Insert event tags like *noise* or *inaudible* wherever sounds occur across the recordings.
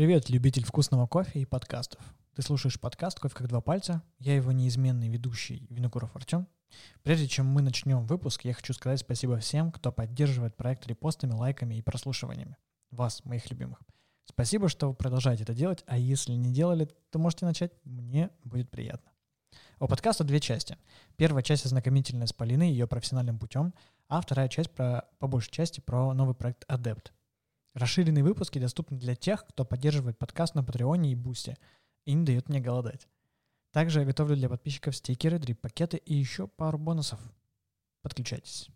Привет, любитель вкусного кофе и подкастов. Ты слушаешь подкаст «Кофе как два пальца». Я его неизменный ведущий Винокуров Артем. Прежде чем мы начнем выпуск, я хочу сказать спасибо всем, кто поддерживает проект репостами, лайками и прослушиваниями. Вас, моих любимых. Спасибо, что вы продолжаете это делать, а если не делали, то можете начать, мне будет приятно. У подкаста две части. Первая часть ознакомительная с Полиной и ее профессиональным путем, а вторая часть про, по большей части про новый проект Adept. Расширенные выпуски доступны для тех, кто поддерживает подкаст на Патреоне и Бусте и не дает мне голодать. Также я готовлю для подписчиков стикеры, дрип-пакеты и еще пару бонусов. Подключайтесь.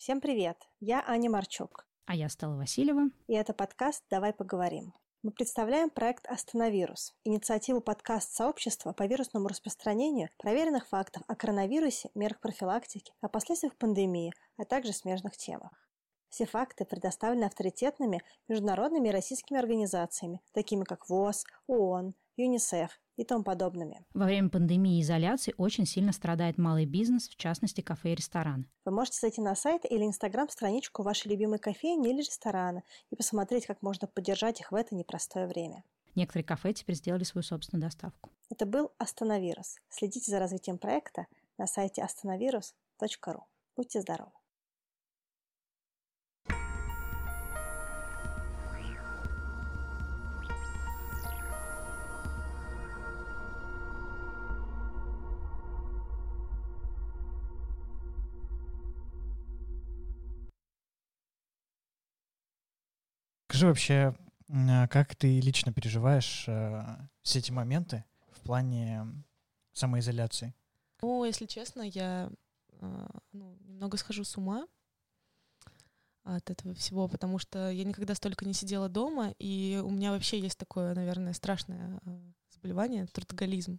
Всем привет! Я Аня Марчук. А я Стала Васильева. И это подкаст «Давай поговорим». Мы представляем проект «Остановирус» – инициативу подкаст-сообщества по вирусному распространению проверенных фактов о коронавирусе, мерах профилактики, о последствиях пандемии, а также смежных темах. Все факты предоставлены авторитетными международными и российскими организациями, такими как ВОЗ, ООН, ЮНИСЕФ и тому подобными. Во время пандемии и изоляции очень сильно страдает малый бизнес, в частности кафе и рестораны. Вы можете зайти на сайт или инстаграм-страничку вашей любимой кофейни или ресторана и посмотреть, как можно поддержать их в это непростое время. Некоторые кафе теперь сделали свою собственную доставку. Это был Остановирус. Следите за развитием проекта на сайте остановирус.ру. Будьте здоровы! Скажи вообще, а, как ты лично переживаешь э, все эти моменты в плане самоизоляции? Ну, если честно, я э, ну, немного схожу с ума от этого всего, потому что я никогда столько не сидела дома, и у меня вообще есть такое, наверное, страшное заболевание — трудоголизм.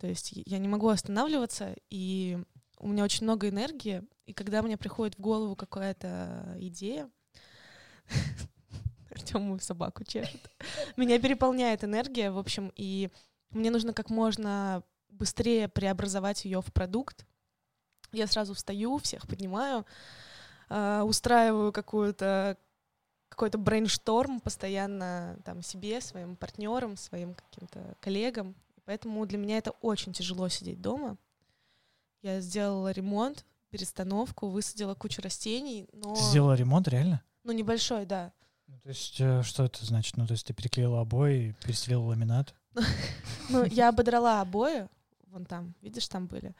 То есть я не могу останавливаться, и у меня очень много энергии, и когда мне приходит в голову какая-то идея, Артему собаку чешет. *laughs* Меня переполняет энергия, в общем, и мне нужно как можно быстрее преобразовать ее в продукт. Я сразу встаю, всех поднимаю, э, устраиваю какую-то какой-то брейншторм постоянно там себе, своим партнерам, своим каким-то коллегам. Поэтому для меня это очень тяжело сидеть дома. Я сделала ремонт, перестановку, высадила кучу растений, но... Ты сделала ремонт, реально? Ну, небольшой, да. Ну, то есть, э, что это значит? Ну, то есть ты переклеила обои, перестелила ламинат? *laughs* Ну, я ободрала обои, вон там, видишь, там были.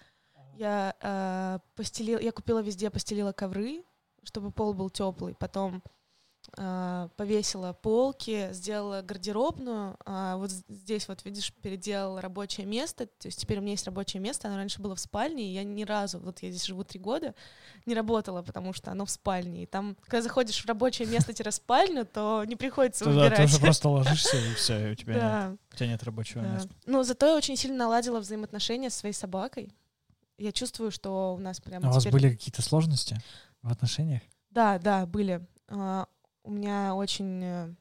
Я э, постелила, я купила везде, постелила ковры, чтобы пол был теплый. Потом повесила полки, сделала гардеробную. А вот здесь вот, видишь, переделала рабочее место. То есть теперь у меня есть рабочее место. Оно раньше было в спальне, и я ни разу, вот я здесь живу три года, не работала, потому что оно в спальне. И там, когда заходишь в рабочее место-спальню, то не приходится Туда убирать. ты уже просто *laughs* ложишься, и все, и у тебя Да. нет, у тебя нет рабочего Да. места. Ну, зато я очень сильно наладила взаимоотношения со своей собакой. Я чувствую, что у нас прям А у вас теперь- были какие-то сложности в отношениях? Да, да, были. У меня очень э,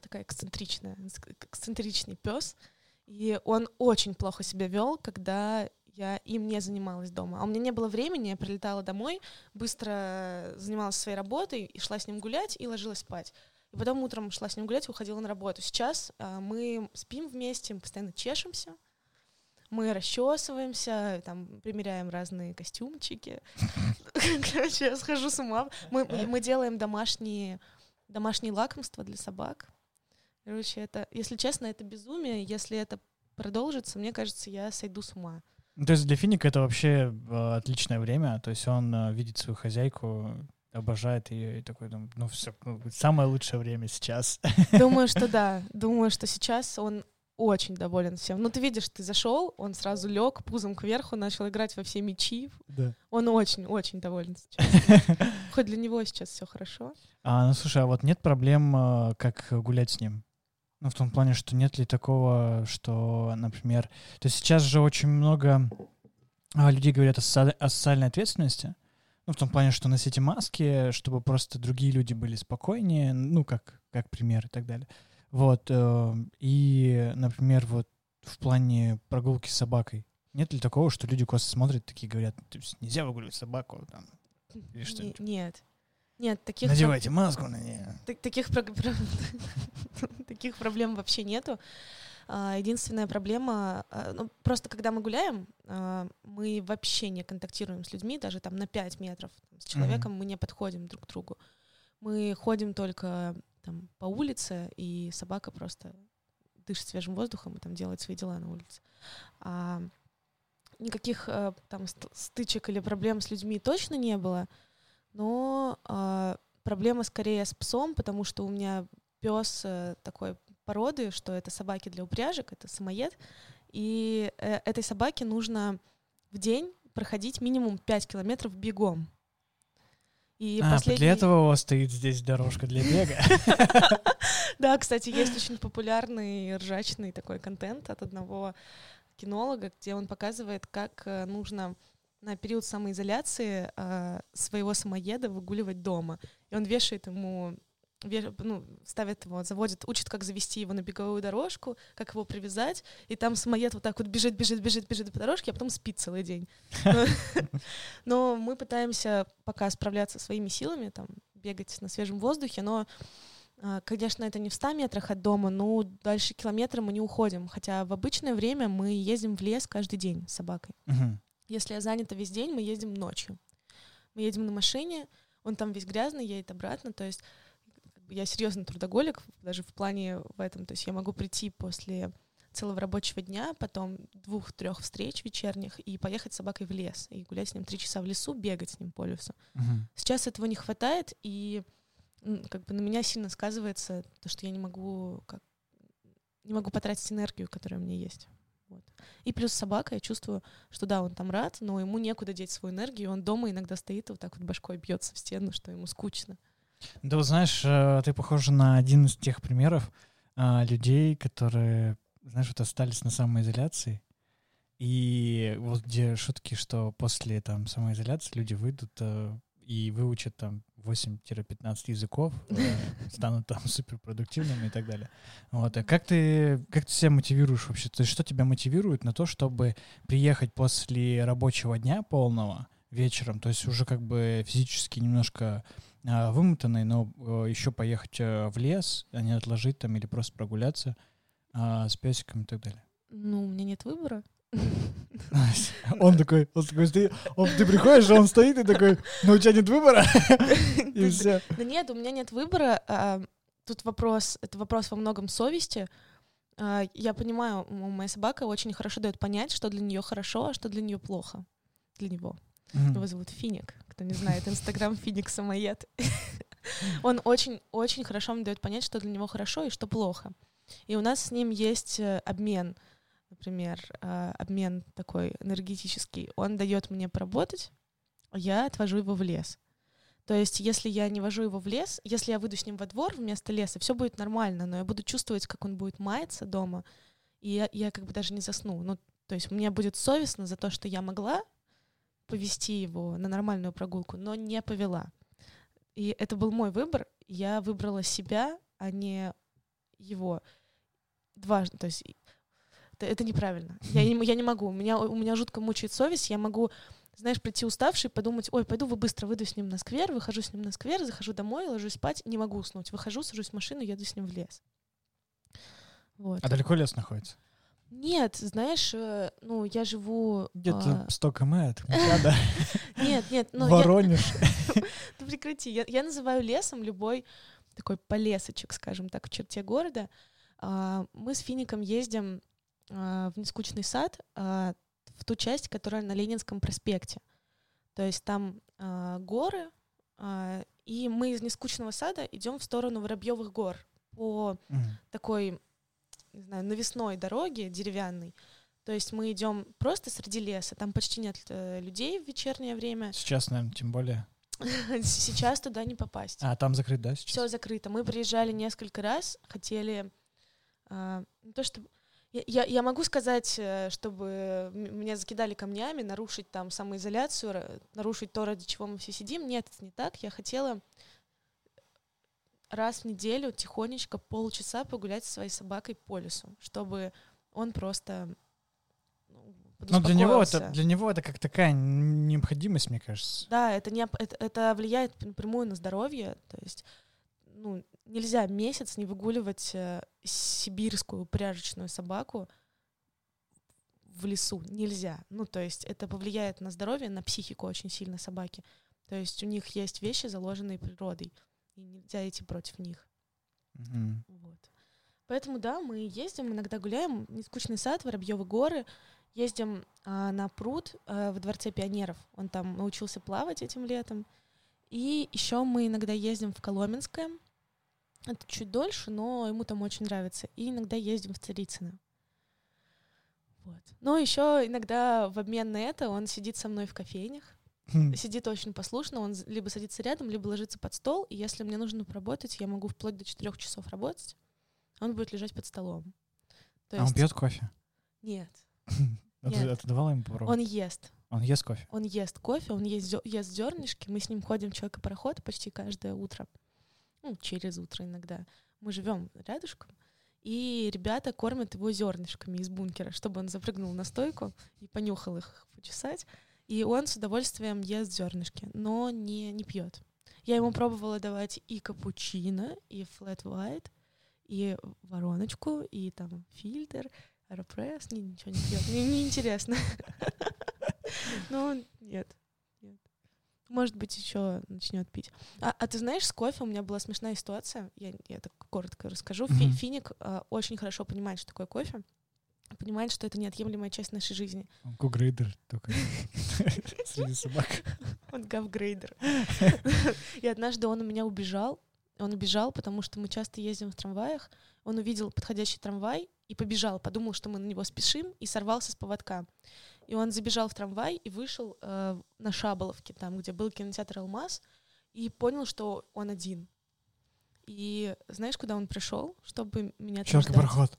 такая эксцентричная, эксцентричный пес, и он очень плохо себя вел, когда я им не занималась дома. А у меня не было времени, я прилетала домой, быстро занималась своей работой, и шла с ним гулять и ложилась спать. И потом утром шла с ним гулять уходила на работу. Сейчас а, мы спим вместе, мы постоянно чешемся, мы расчесываемся, там, примеряем разные костюмчики. *laughs* Короче, я схожу с ума. Мы, мы делаем домашние, домашние лакомства для собак. Короче, это, если честно, это безумие. Если это продолжится, мне кажется, я сойду с ума. Ну, то есть для Финика это вообще э, отличное время. То есть он э, видит свою хозяйку, обожает ее и такой, ну, ну все, ну, самое лучшее время сейчас. Думаю, *laughs* что да. Думаю, что сейчас он очень доволен всем. Ну, ты видишь, ты зашел, он сразу лег пузом кверху, начал играть во все мячи. Да. Он очень-очень доволен сейчас. *laughs* Хоть для него сейчас все хорошо. А, ну слушай, а вот нет проблем, э, как гулять с ним? Ну, в том плане, что нет ли такого, что, например... То есть сейчас же очень много а, людей говорят о, соци... о социальной ответственности. Ну, в том плане, что носите маски, чтобы просто другие люди были спокойнее, ну, как, как пример и так далее. Вот. Э, и, например, вот в плане прогулки с собакой. Нет ли такого, что люди косо смотрят, такие говорят, нельзя выгуливать собаку там, или что-нибудь? Нет. Нет, таких... Надевайте маску на нее. Таких, *laughs* таких проблем вообще нету. А, единственная проблема, а, ну, просто когда мы гуляем, а, мы вообще не контактируем с людьми, даже там на 5 метров с человеком mm-hmm. мы не подходим друг к другу. Мы ходим только там по улице, и собака просто дышит свежим воздухом и там делает свои дела на улице. А никаких там стычек или проблем с людьми точно не было но э, проблема скорее с псом, потому что у меня пес э, такой породы, что это собаки для упряжек, это самоед, и э, этой собаке нужно в день проходить минимум 5 километров бегом. И а, последний... для этого у вас стоит здесь дорожка для бега. *laughs* Да, кстати, есть очень популярный ржачный такой контент от одного кинолога, где он показывает, как э, нужно на период самоизоляции э, своего самоеда выгуливать дома. И он вешает ему ну, ставит его, заводит, учит, как завести его на беговую дорожку, как его привязать, и там самоед вот так вот бежит, бежит, бежит, бежит по дорожке, а потом спит целый день. Но *laughs* мы пытаемся пока справляться своими силами, там, бегать на свежем воздухе, но а, Конечно, это не в 100 метрах от дома, но дальше километра мы не уходим. Хотя в обычное время мы ездим в лес каждый день с собакой. Если я занята весь день, мы едем ночью. Мы едем на машине, он там весь грязный, едет обратно, то есть я серьезный трудоголик, даже в плане в этом, то есть я могу прийти после целого рабочего дня, потом двух-трех встреч вечерних и поехать с собакой в лес и гулять с ним три часа в лесу, бегать с ним по лесу. Uh-huh. Сейчас этого не хватает, и как бы на меня сильно сказывается то, что я не могу как не могу потратить энергию, которая у меня есть. Вот. И плюс собака, я чувствую, что да, он там рад, но ему некуда деть свою энергию, он дома иногда стоит и вот так вот башкой бьется в стену, что ему скучно. Да, вот знаешь, э, ты похожа на один из тех примеров а, людей, которые, знаешь, вот остались на самоизоляции, и вот где шутки, что после там самоизоляции люди выйдут а, и выучат там 8-15 языков, э, *laughs* станут там суперпродуктивными и так далее. Вот. А как ты, как ты себя мотивируешь вообще? То есть что тебя мотивирует на то, чтобы приехать после рабочего дня полного вечером, то есть уже как бы физически немножко вымотанный, но а, еще поехать а, в лес, а не отложить там или просто прогуляться а, с песиком и так далее? Ну, у меня нет выбора. *laughs* Он такой, он такой стоит, он, ты приходишь, а он стоит и такой, ну у тебя нет выбора, *laughs* и все. Да нет, у меня нет выбора. А, тут вопрос, это вопрос во многом совести. А, я понимаю, моя собака очень хорошо дает понять, что для нее хорошо, а что для нее плохо. Для него. Его зовут Финик. Кто не знает, Инстаграм Финик самоед. *laughs* Он очень-очень хорошо мне дает понять, что для него хорошо и что плохо. И у нас с ним есть э, обмен — например, а, обмен такой энергетический, он дает мне поработать, я отвожу его в лес. То есть, если я не вожу его в лес, если я выйду с ним во двор вместо леса, все будет нормально, но я буду чувствовать, как он будет маяться дома, и я, я как бы даже не засну. Ну, то есть, мне будет совестно за то, что я могла повести его на нормальную прогулку, но не повела. И это был мой выбор. Я выбрала себя, а не его. Дважды. То есть это, это неправильно. Я не, я не могу. У меня, у меня жутко мучает совесть. Я могу знаешь, прийти уставший, подумать, ой, пойду вы быстро выйду с ним на сквер, выхожу с ним на сквер, захожу домой, ложусь спать, не могу уснуть. Выхожу, сажусь в машину, еду с ним в лес. Вот. А далеко лес находится? Нет, знаешь, э, ну, я живу... Где-то а, 100 км от *laughs* Нет, нет, ну, я- *laughs* Воронеж. Ну, прекрати. Я, называю лесом любой такой полесочек, скажем так, в черте города. А, мы с Фиником ездим а, в Нескучный сад а, в ту часть, которая на Ленинском проспекте. То есть там горы, и мы из Нескучного сада идем в сторону Воробьевых гор по такой, не знаю, навесной дороге деревянной. То есть мы идем просто среди леса, там почти нет э, людей в вечернее время. Сейчас, наверное, тем более. *laughs* Сейчас туда не попасть. А, там закрыт, да, Все сейчас? закрыто. Мы приезжали несколько раз, хотели а, не то что я, я, могу сказать, э, чтобы меня закидали камнями, нарушить там самоизоляцию, нарушить то, ради чего мы все сидим. Нет, это не так. Я хотела раз в неделю тихонечко полчаса погулять со своей собакой по лесу, чтобы он просто ну, Ну, для него, это, для него это как такая необходимость, мне кажется. Да, это, не, это, это влияет напрямую на здоровье. То есть, ну, нельзя месяц не выгуливать э, сибирскую упряжечную собаку в лесу. Нельзя. Ну, то есть, это повлияет на здоровье, на психику очень сильно собаки. То есть, у них есть вещи, заложенные природой, и нельзя идти против них. Мгм. Вот. Поэтому, да, мы ездим, иногда гуляем. Нескучный сад, Воробьевы горы. Ездим а, на пруд а, во Дворце пионеров. Он там научился плавать этим летом. И еще мы иногда ездим в Коломенское. Это чуть дольше, но ему там очень нравится. И иногда ездим в Царицыно. Вот. Но еще иногда в обмен на это он сидит со мной в кофейнях. Хм. Сидит очень послушно, он либо садится рядом, либо ложится под стол, и если мне нужно поработать, я могу вплоть до четырех часов работать, он будет лежать под столом. То А он пьет кофе? Нет, *laughs* Нет. а ты давала ему попробовать? он ест. Он ест кофе? Он ест кофе, он ест зернышки. Мы с ним ходим в человека-пароход почти каждое утро. Ну, через утро иногда. Мы живем рядышком. И ребята кормят его зернышками из бункера, чтобы он запрыгнул на стойку и понюхал их почесать. И он с удовольствием ест зернышки, но не, не пьет. Я ему пробовала давать и капучино, и флэт white, и вороночку, и там фильтр, аэропресс, ни- ничего не пьет. Мне неинтересно. Ну, *laughs* нет. Может быть, еще начнет пить. А, а ты знаешь, с кофе у меня была смешная ситуация. Я, я так коротко расскажу. Фи- Мгм. Финик а, очень хорошо понимает, что такое кофе. Понимает, что это неотъемлемая часть нашей жизни. Он кугрейдер только *laughs* среди собак. Он гавгрейдер. *laughs* И однажды он у меня убежал. Он убежал, потому что мы часто ездим в трамваях. Он увидел подходящий трамвай и побежал, подумал, что мы на него спешим, и сорвался с поводка. И он забежал в трамвай и вышел э, на Шаболовке, там, где был кинотеатр «Алмаз», и понял, что он один. И знаешь, куда он пришел, чтобы меня там ждать? Человек-пароход.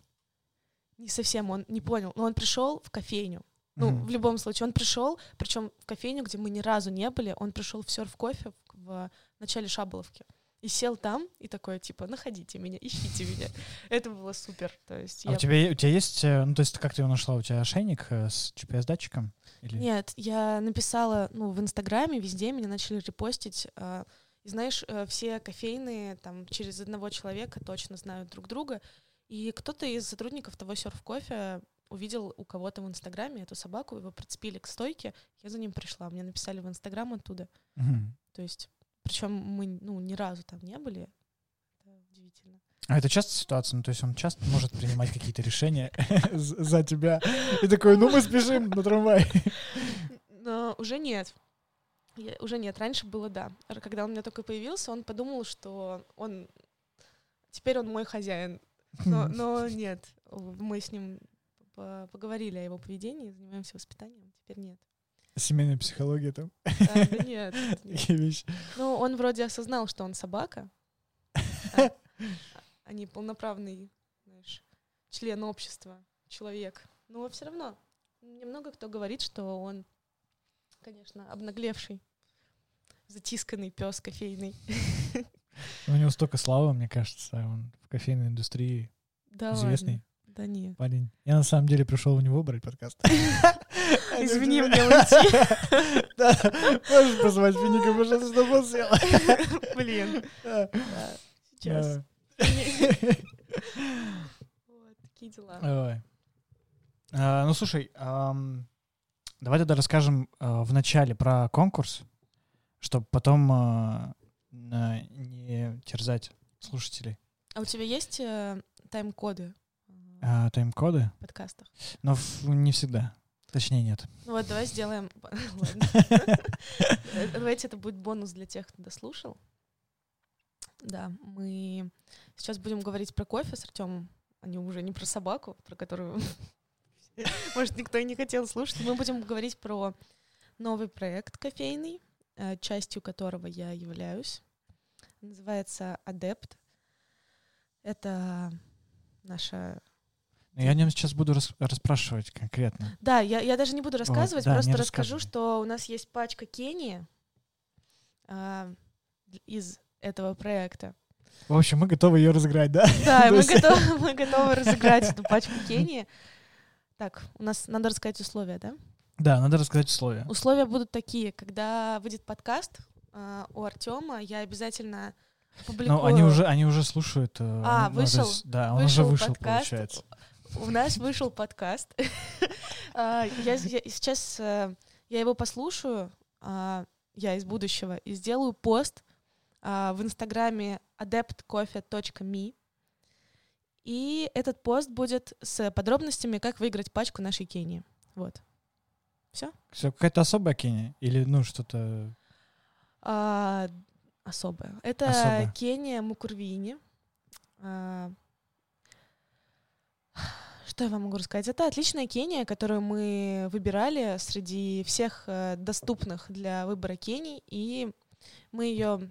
Не совсем, он не понял. Но он пришел в кофейню. Ну, Мгм. в любом случае, он пришел, причем в кофейню, где мы ни разу не были, он пришел в серф кофе в, начале Шаболовки. И сел там, и такой, типа, находите меня, ищите меня. *laughs* Это было супер. То есть А я... у тебя, у тебя есть, э, ну то есть как ты его нашла? У тебя ошейник э, с GPS-датчиком? Или... Нет, я написала, ну, в Инстаграме, везде меня начали репостить. а, и знаешь, э, все кофейные там через одного человека точно знают друг друга. И кто-то из сотрудников того серф кофе увидел у кого-то в Инстаграме эту собаку, его прицепили к стойке, я за ним пришла. Мне написали в Инстаграм оттуда. Мгм. То есть, причем мы, ну, ни разу там не были. Это удивительно. А это часто ситуация? Ну, то есть он часто может принимать какие-то решения *laughs* за тебя. И такой, ну мы спешим на трамвай. Но уже нет. Я- уже нет. Раньше было да. Когда он у меня только появился, он подумал, что он теперь он мой хозяин. Но, но нет. Мы с ним по- поговорили о его поведении, занимаемся воспитанием. Теперь нет. Семейная психология там. Да нет, *laughs* нет. Ну, он вроде осознал, что он собака, а, а не полноправный, знаешь, член общества, человек. Но все равно мне много кто говорит, что он, конечно, обнаглевший, затисканный пес кофейный. *laughs* У него столько славы, мне кажется. Он в кофейной индустрии Да известный. ладно. Да нет. Парень, я на самом деле пришел у него брать подкаст. *laughs* Извини, мне *laughs* уйти. Да, можешь позвать Финика, пожалуйста, чтобы он сел. Блин. Сейчас. Вот, такие дела. А, Ну, слушай, давай тогда расскажем а, в начале про конкурс, чтобы потом а, не терзать слушателей. А у тебя есть э, тайм-коды А, Тайм-коды? в подкастах? Но ф- не всегда. Точнее, нет. Ну вот, давай сделаем... *laughs* Давайте это будет бонус для тех, кто дослушал. Да, мы сейчас будем говорить про кофе с Артемом, а не уже не про собаку, про которую, *laughs* может, никто и не хотел слушать. Мы будем говорить про новый проект кофейный, э, частью которого я являюсь. Называется «Адепт». Это наша Но Я о нем сейчас буду рас- расспрашивать конкретно. Да, я, я даже не буду рассказывать, да, просто расскажу, что у нас есть пачка Кении а, из этого проекта. В общем, мы готовы ее разыграть, да? Да, *laughs* мы готовы, мы готовы разыграть эту пачку Кении. Так, у нас надо рассказать условия, да? Да, надо рассказать условия. Условия будут такие, когда выйдет подкаст а, у Артема, я обязательно опубликую. Ну, они уже, они уже слушают. э, А, ну, то вышел? есть, да, он уже Вышел вышел, подкаст. получается. У нас вышел подкаст. *laughs* А, Я сейчас э, я его послушаю, а, я из будущего, и сделаю пост а, в инстаграме adeptcoffee.me. И этот пост будет с подробностями, как выиграть пачку нашей Кении. Вот. Все, какая-то особая Кения? Или, ну, что-то... А, особое. Это Особое. Кения Мукурвини. А, что я вам могу рассказать? Это отличная Кения, которую мы выбирали среди всех э, доступных для выбора Кений, и мы ее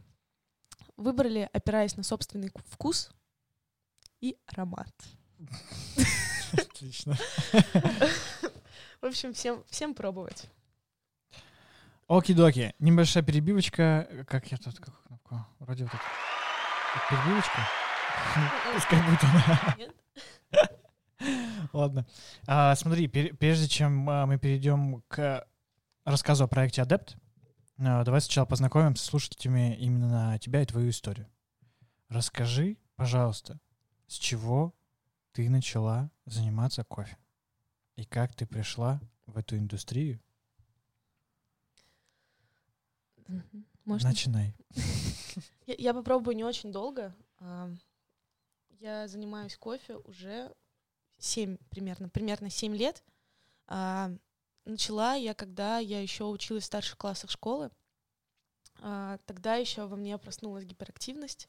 выбрали, опираясь на собственный ку- вкус и аромат. *laughs* Отлично. *laughs* В общем, всем, всем пробовать. Оки-доки. Небольшая перебивочка. Как я тут... Какую кнопку? Вроде вот. Это Перебивочка? Пускай будет она. Нет? Ладно. А, смотри, прежде чем а, мы перейдем к рассказу о проекте Адепт, давай сначала познакомимся с слушателями именно тебя и твою историю. Расскажи, пожалуйста, с чего ты начала заниматься кофе? И как ты пришла в эту индустрию? Можно? Начинай. *laughs* Я, я попробую не очень долго. А, Я занимаюсь кофе уже 7 примерно, примерно 7 лет. А, Начала я, когда я еще училась в старших классах школы. А, Тогда еще во мне проснулась гиперактивность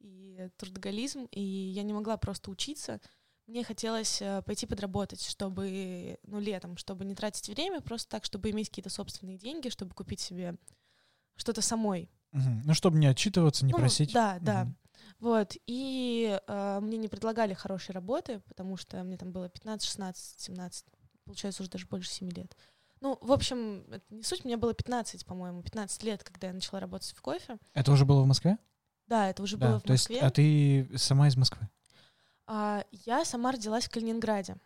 и трудоголизм, и я не могла просто учиться. Мне хотелось э, пойти подработать, чтобы, ну, летом, чтобы не тратить время, просто так, чтобы иметь какие-то собственные деньги, чтобы купить себе что-то самой. Мгм. Ну, чтобы не отчитываться, не Ну, просить. Да, да. Мгм. Вот. И э, мне не предлагали хорошей работы, потому что мне там было 15, 16, 17, получается, уже даже больше 7 лет. Ну, в общем, это не суть, мне было 15, по-моему, 15 лет, когда я начала работать в кофе. Это уже было в Москве? Да, это уже да. было в То есть, Москве. а ты сама из Москвы? А, я сама родилась в Калининграде.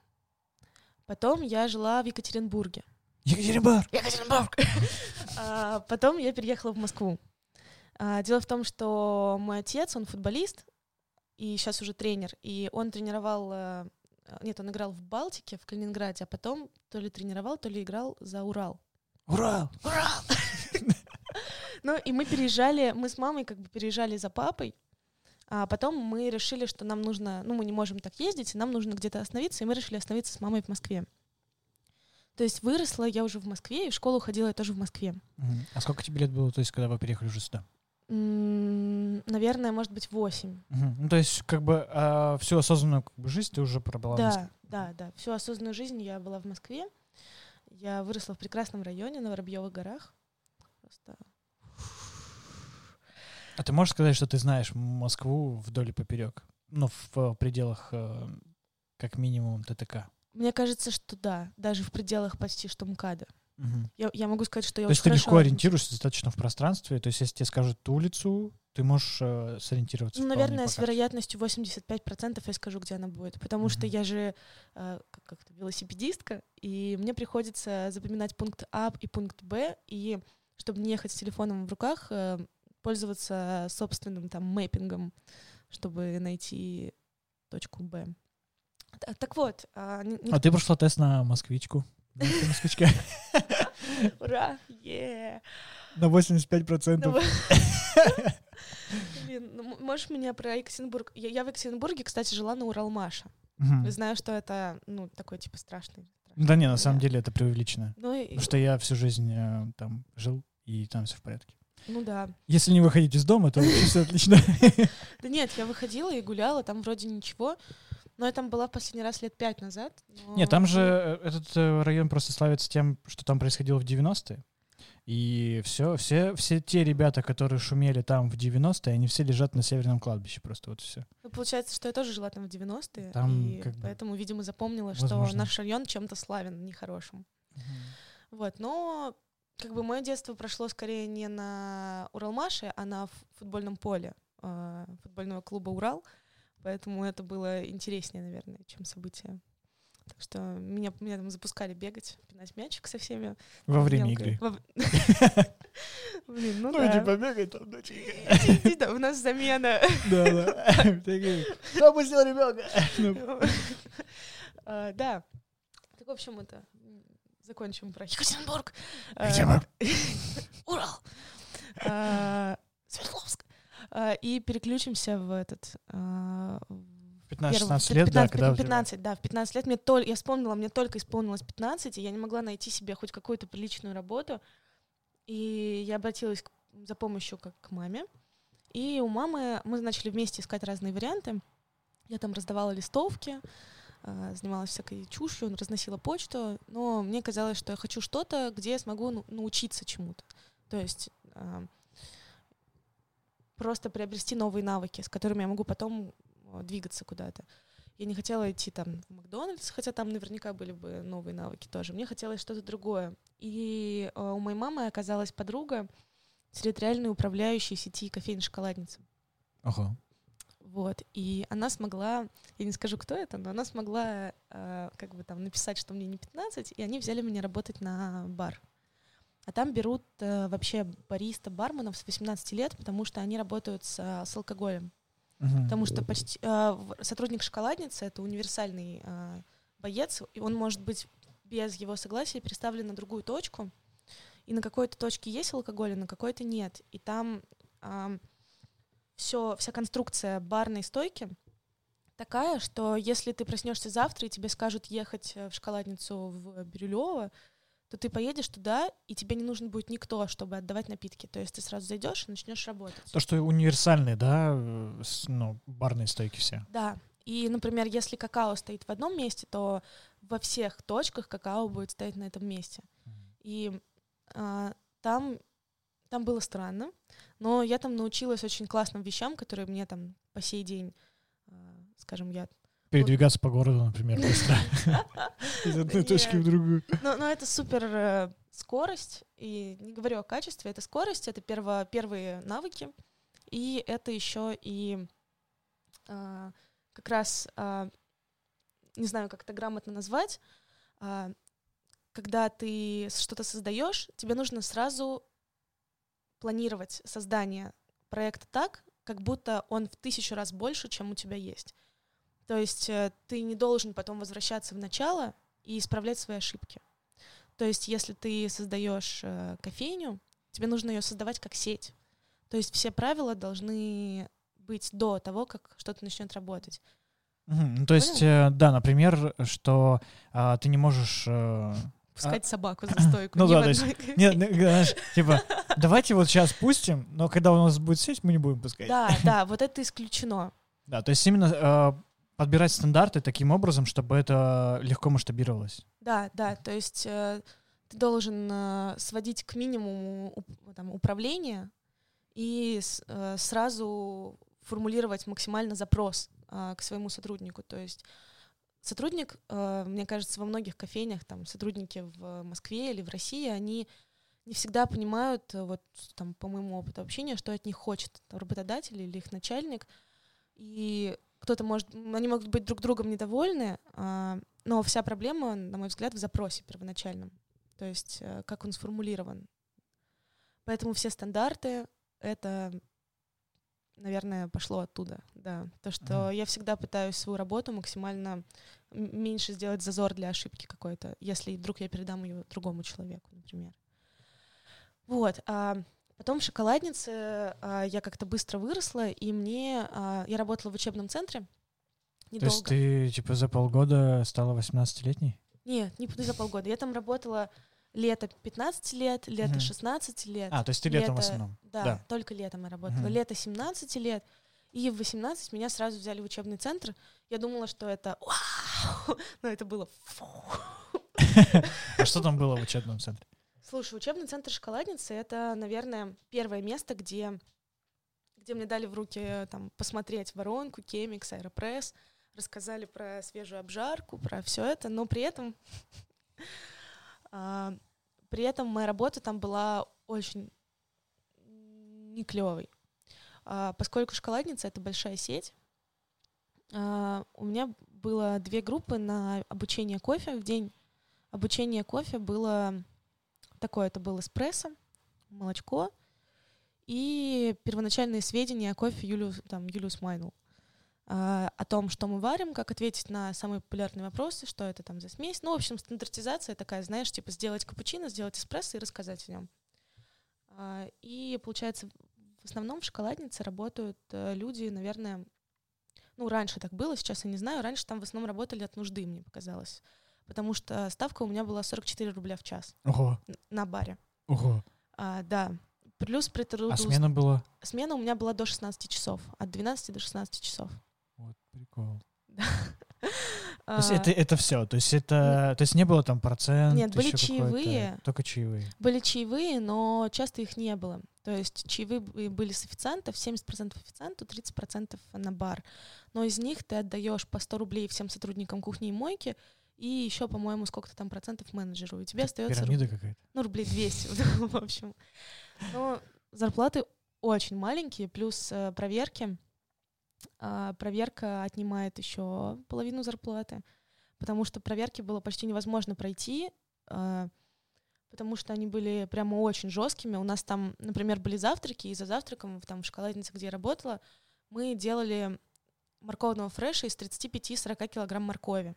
Потом я жила в Екатеринбурге. Екатеринбург! Екатеринбург. *laughs* А, Потом я переехала в Москву. А, Дело в том, что мой отец, он футболист, и сейчас уже тренер, и он тренировал, э, нет, он играл в Балтике, в Калининграде, а потом то ли тренировал, то ли играл за Урал. Ура! Урал! *laughs* Ну, и мы переезжали, мы с мамой как бы переезжали за папой, а потом мы решили, что нам нужно, ну, мы не можем так ездить, и нам нужно где-то остановиться, и мы решили остановиться с мамой в Москве. То есть выросла я уже в Москве, и в школу ходила я тоже в Москве. А сколько тебе лет было, то есть, когда вы переехали уже сюда? Наверное, может быть, 8. Мгм. Ну, то есть, как бы всю осознанную как бы, жизнь ты уже пробыла в Москве. Да, да, да. Всю осознанную жизнь я была в Москве. Я выросла в прекрасном районе на Воробьевых горах. Просто А ты можешь сказать, что ты знаешь Москву вдоль и поперек? Ну, в пределах, э, как минимум, ТТК. Мне кажется, что да, даже в пределах почти что МКАДа. Мгм. Я, я могу сказать, что я То есть ты хорошо... легко ориентируешься достаточно в пространстве. То есть если тебе скажут улицу, ты можешь э, сориентироваться. Ну, наверное, с вероятностью 85% я скажу, где она будет. Потому что Мгм. я же э, как- как-то велосипедистка, и мне приходится запоминать пункт А и пункт Б, и чтобы не ехать с телефоном в руках, э, пользоваться собственным там мэппингом, чтобы найти точку Б. Так вот, а, не- А ты прошла тест на москвичку. На москвичке. *laughs* ура, е! На 85%. Ну, Блин, ну, можешь меня про Екатеринбург? Я, в Екатеринбурге, кстати, жила на Уралмаше. Я знаю, что это, ну, такой, типа, страшный. Да не, на самом деле это преувеличено. Ну, Потому что я всю жизнь э, там жил, и там все в порядке. ну да. Если не выходить из дома, то все отлично. *laughs* Да нет, я выходила и гуляла, там вроде ничего. Но я там была в последний раз лет пять назад. но- Нет, там же э, этот э, район просто славится тем, что там происходило в 90-е. И все, все, все те ребята, которые шумели там в 90-е, они все лежат на северном кладбище. Просто вот все. Ну, получается, что я тоже жила там в 90-е. Там и как бы поэтому, видимо, запомнила, что возможно. наш район чем-то славен, нехорошим. Вот, но как бы мое детство прошло скорее не на Уралмаше, а на футбольном поле э, футбольного клуба «Урал», поэтому это было интереснее, наверное, чем событие. Так что меня, меня там запускали бегать, пинать мячик со всеми. Во время Мелко. игры. Во *laughs* Блин, ну Ну, да. иди побегай там, доченька. Иди, иди, да, у нас замена. *laughs* Да, да. Кто пустил ребенка? Ну, *laughs* А, Да. Так, в общем, это закончим про Екатеринбург. А, Екатеринбург. Урал. А, Свердловск. А, И переключимся в этот... а, в 15-16 первый- лет, да, 15, когда... 15, да, в 15 лет мне только, я вспомнила, мне только исполнилось 15, и я не могла найти себе хоть какую-то приличную работу. И я обратилась к- за помощью как к маме. И у мамы мы начали вместе искать разные варианты. Я там раздавала листовки, а, занималась всякой чушью, разносила почту, но мне казалось, что я хочу что-то, где я смогу ну, научиться чему-то. То есть просто приобрести новые навыки, с которыми я могу потом а, двигаться куда-то. Я не хотела идти там в Макдональдс, хотя там наверняка были бы новые навыки тоже. Мне хотелось что-то другое. И а, у моей мамы оказалась подруга, территориальный управляющий сети кофейной шоколадницы. Ага. Вот. И она смогла, я не скажу, кто это, но она смогла э, как бы там написать, что мне не 15, и они взяли меня работать на бар. А там берут э, вообще бариста, барменов с 18 лет, потому что они работают с, э, с алкоголем. Мгм. Потому что почти э, сотрудник шоколадницы это универсальный э, боец, и он может быть без его согласия переставлен на другую точку. И на какой-то точке есть алкоголь, а на какой-то нет. И там все, вся конструкция барной стойки такая, что если ты проснешься завтра и тебе скажут ехать э, в шоколадницу в Бирюлево, то ты поедешь туда, и тебе не нужен будет никто, чтобы отдавать напитки. То есть ты сразу зайдешь и начнешь работать. То, что универсальные, да, э, ну, барные стойки все. Да. И, например, если какао стоит в одном месте, то во всех точках какао будет стоять на этом месте. И а, там, там было странно, но я там научилась очень классным вещам, которые мне там по сей день, а, скажем, я... Передвигаться по городу, например, быстро. *laughs* Из одной точки в другую. Но, это супер э, скорость, и не говорю о качестве, это скорость, это первые навыки, и это еще и а, как раз, а, не знаю, как это грамотно назвать, а, когда ты что-то создаешь, тебе нужно сразу планировать создание проекта так, как будто он в тысячу раз больше, чем у тебя есть. То есть э, ты не должен потом возвращаться в начало и исправлять свои ошибки. То есть если ты создаешь э, кофейню, тебе нужно ее создавать как сеть. То есть все правила должны быть до того, как что-то начнет работать. Ну, То есть, э, да, например, что а, ты не можешь... э, Пускать собаку за *clears throat* стойку. ну да, то есть Нет, ну, знаешь, *laughs* типа, давайте вот сейчас пустим, но когда у нас будет сеть, мы не будем пускать. Да, да, вот это исключено. Да, то есть именно э, подбирать стандарты таким образом, чтобы это легко масштабировалось. Да, да, то есть э, ты должен э, сводить к минимуму уп- там, управление и с- э, сразу формулировать максимально запрос э, к своему сотруднику. То есть сотрудник, э, мне кажется, во многих кофейнях, там, сотрудники в Москве или в России, они не всегда понимают, э, вот там, по моему опыту общения, что от них хочет работодатель или их начальник. И кто-то может, они могут быть друг другом недовольны, а, но вся проблема, на мой взгляд, в запросе первоначальном. То есть э, как он сформулирован. Поэтому все стандарты — это, наверное, пошло оттуда, да. То, что mm. я всегда пытаюсь свою работу максимально меньше сделать зазор для ошибки какой-то, если вдруг я передам ее другому человеку, например. Вот. А потом в шоколаднице а, я как-то быстро выросла, и мне... А, я работала в учебном центре недолго. То есть ты, типа, за полгода стала 18-летней? Нет, не за полгода. Я там работала лето 15 лет, лето угу. 16 лет. А, то есть ты летом лето, в основном? Да, да, только летом я работала. Угу. Лето 17 лет. И в 18 меня сразу взяли в учебный центр. Я думала, что это вау, *laughs* но это было фу. *laughs* А что там было в учебном центре? Слушай, учебный центр шоколадницы — это, наверное, первое место, где, где мне дали в руки там, посмотреть воронку, кемикс, аэропресс, рассказали про свежую обжарку, про все это, но при этом *laughs* а, при этом моя работа там была очень не клевой. А, поскольку шоколадница это большая сеть, а, у меня было две группы на обучение кофе в день. Обучение кофе было Такое это был эспрессо, молочко и первоначальные сведения о кофе Юлиус, там, Юлиус Майнл. А, о том, что мы варим, как ответить на самые популярные вопросы, что это там за смесь. Ну, в общем, стандартизация такая, знаешь, типа сделать капучино, сделать эспрессо и рассказать о нем. А, и, получается, в основном в шоколаднице работают э, люди, наверное, ну, раньше так было, сейчас я не знаю, раньше там в основном работали от нужды, мне показалось потому что ставка у меня была 44 рубля в час Ого. на баре. Ого. А, да. Плюс при труду... А смена была? Смена у меня была до 16 часов, от 12 до 16 часов. Вот прикол. То есть это, это все, то есть это, то есть не было там процент. Нет, были чаевые. Только чаевые. Были чаевые, но часто их не было. То есть чаевые были с официантов, 70% официанту, 30% на бар. Но из них ты отдаешь по 100 рублей всем сотрудникам кухни и мойки, и еще, по-моему, сколько-то там процентов менеджеру. И тебе остается... Пирамида какая-то. Ну, рублей 200, *laughs* в общем. Но зарплаты очень маленькие, плюс э, проверки. А проверка отнимает еще половину зарплаты, потому что проверки было почти невозможно пройти, а, потому что они были прямо очень жесткими. У нас там, например, были завтраки, и за завтраком там в шоколаднице, где я работала, мы делали морковного фреша из 35-40 килограмм моркови.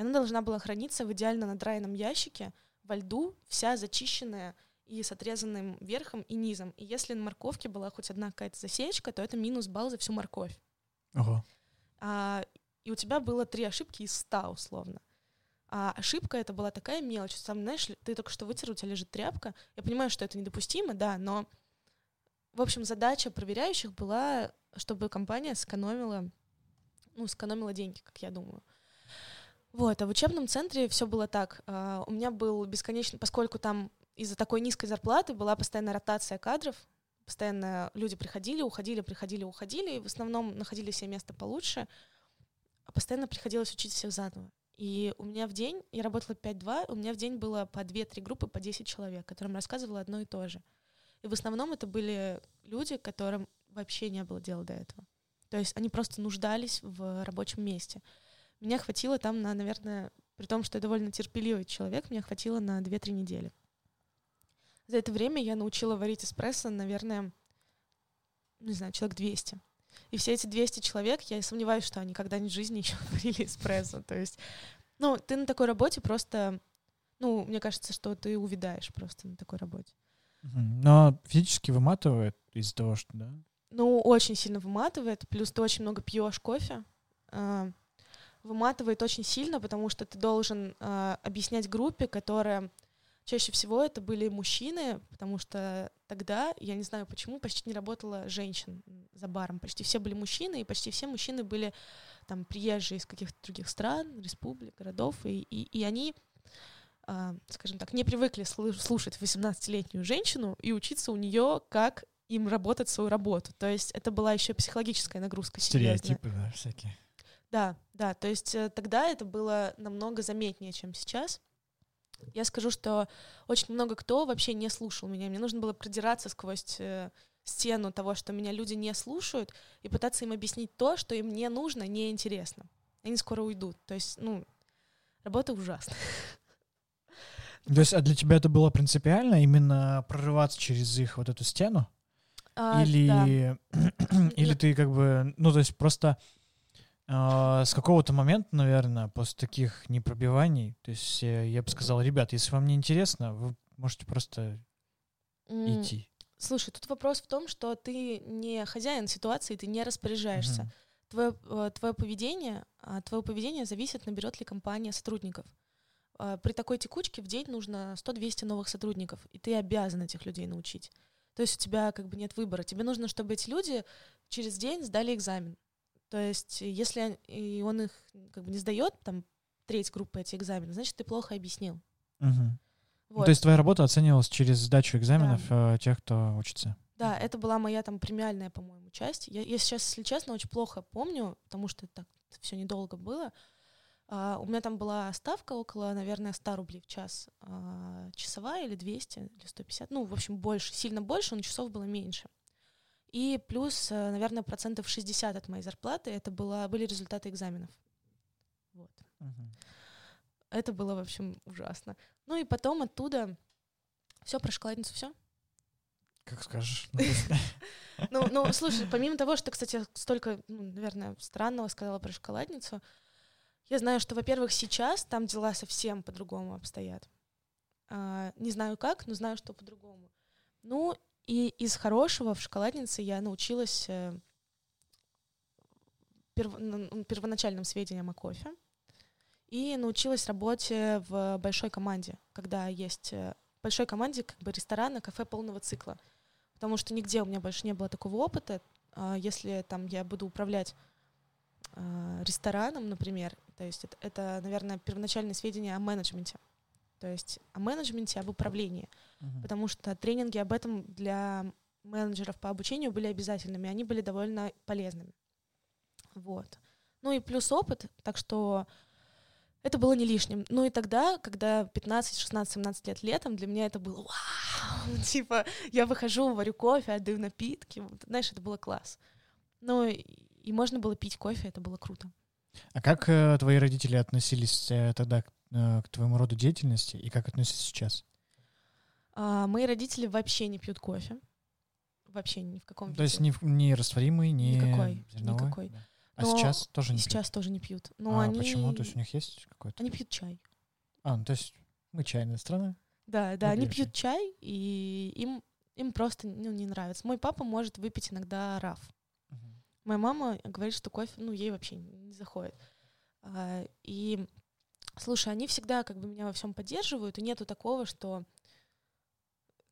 И она должна была храниться в идеально надраенном ящике во льду, вся зачищенная и с отрезанным верхом и низом. И если на морковке была хоть одна какая-то засечка, то это минус балл за всю морковь. Ого. А, и у тебя было три ошибки из ста, условно. А ошибка это была такая мелочь. Сам, знаешь, ты только что вытер, у тебя лежит тряпка. Я понимаю, что это недопустимо, да, но, в общем, задача проверяющих была, чтобы компания сэкономила, ну, сэкономила деньги, как я думаю. Вот, а в учебном центре все было так. Uh, у меня был бесконечно, поскольку там из-за такой низкой зарплаты была постоянная ротация кадров, постоянно люди приходили, уходили, приходили, уходили, и в основном находили себе место получше, а постоянно приходилось учить всех заново. И у меня в день, я работала 5-2, у меня в день было по 2-3 группы, по 10 человек, которым рассказывала одно и то же. И в основном это были люди, которым вообще не было дела до этого. То есть они просто нуждались в рабочем месте. Меня хватило там на, наверное, при том, что я довольно терпеливый человек, меня хватило на 2-3 недели. За это время я научила варить эспрессо, наверное, не знаю, человек 200. И все эти 200 человек, я сомневаюсь, что они когда-нибудь в жизни *laughs* еще варили эспрессо. То есть, ну, ты на такой работе просто, ну, мне кажется, что ты увядаешь просто на такой работе. Но физически выматывает из-за того, что, да? Ну, очень сильно выматывает, плюс ты очень много пьешь кофе. А, выматывает очень сильно, потому что ты должен э, объяснять группе, которая чаще всего это были мужчины, потому что тогда, я не знаю почему, почти не работало женщин за баром. Почти все были мужчины, и почти все мужчины были там приезжие из каких-то других стран, республик, городов, и, и, и они, э, скажем так, не привыкли слушать 18-летнюю женщину и учиться у нее, как им работать свою работу. То есть это была еще психологическая нагрузка. Стереотипы, да, всякие. Да, да, то есть э, тогда это было намного заметнее, чем сейчас. Я скажу, что очень много кто вообще не слушал меня. Мне нужно было продираться сквозь э, стену того, что меня люди не слушают, и пытаться им объяснить то, что им не нужно, неинтересно. Они скоро уйдут. То есть, ну, работа ужасная. *laughs* То есть, а для тебя это было принципиально именно прорываться через их вот эту стену? А, или, да. *clears throat* или ты как бы, ну, то есть просто с какого-то момента, наверное, после таких непробиваний, то есть э, я бы сказал, ребят, если вам не интересно, вы можете просто М, идти. Слушай, тут вопрос в том, что ты не хозяин ситуации, ты не распоряжаешься. Мгм. Твое, э, твое поведение, а, твое поведение зависит, наберет ли компания сотрудников. А, При такой текучке в день нужно 100-200 новых сотрудников, и ты обязан этих людей научить. То есть у тебя как бы нет выбора. Тебе нужно, чтобы эти люди через день сдали экзамен. То есть э, если он- и он их как бы не сдает, там треть группы эти экзамены, значит, ты плохо объяснил. Ну, Вот. То есть твоя работа оценивалась через сдачу экзаменов э, тех, кто учится. Да, это была моя там премиальная, по-моему, часть. Я, я сейчас, если честно, очень плохо помню, потому что так все недолго было. А, у меня там была ставка около, наверное, 100 рублей в час. А, часовая или 200, или 150. Ну, в общем, больше, сильно больше, но часов было меньше. И плюс, э, наверное, процентов 60 от моей зарплаты это было, были результаты экзаменов. Вот. Это было, в общем, ужасно. Ну и потом оттуда все про шоколадницу, все. Как скажешь. Ну, *laughs* Ну, ну, слушай, помимо того, что, кстати, столько, ну, наверное, странного сказала про шоколадницу, я знаю, что, во-первых, сейчас там дела совсем по-другому обстоят. А, не знаю как, но знаю, что по-другому. Ну, и из хорошего в шоколаднице я научилась э, перв- первоначальным сведениям о кофе. И научилась работе в большой команде, когда есть э, большой команде как бы ресторана, кафе полного цикла. Потому что нигде у меня больше не было такого опыта. А, Если там я буду управлять а, рестораном, например, то есть это, это, наверное, первоначальные сведения о менеджменте, то есть о менеджменте, об управлении, Мгм. потому что тренинги об этом для менеджеров по обучению были обязательными, они были довольно полезными. Вот. Ну и плюс опыт, так что это было не лишним. Ну и тогда, когда 15, 16, 17 лет летом, для меня это было вау! *laughs* Типа, я выхожу, варю кофе, отдаю напитки. Знаешь, это было класс. Ну и, и можно было пить кофе, это было круто. А как э, твои родители относились э, тогда к, э, к твоему роду деятельности и как относятся сейчас? А, мои родители вообще не пьют кофе. Вообще ни в каком То есть виде. не, в- не растворимый, не Никакой, зерновой? никакой. Да. А Но сейчас тоже не пьют? сейчас тоже не пьют. Но а они... почему? То есть у них есть какой-то... Они пьют чай. А, ну то есть мы чайная страна. Да, да, Мы они пьют чай, и им, им просто ну, не нравится. Мой папа может выпить иногда раф. Мгм. Моя мама говорит, что кофе, ну, ей вообще не заходит. А, и, слушай, они всегда как бы меня во всем поддерживают, и нету такого, что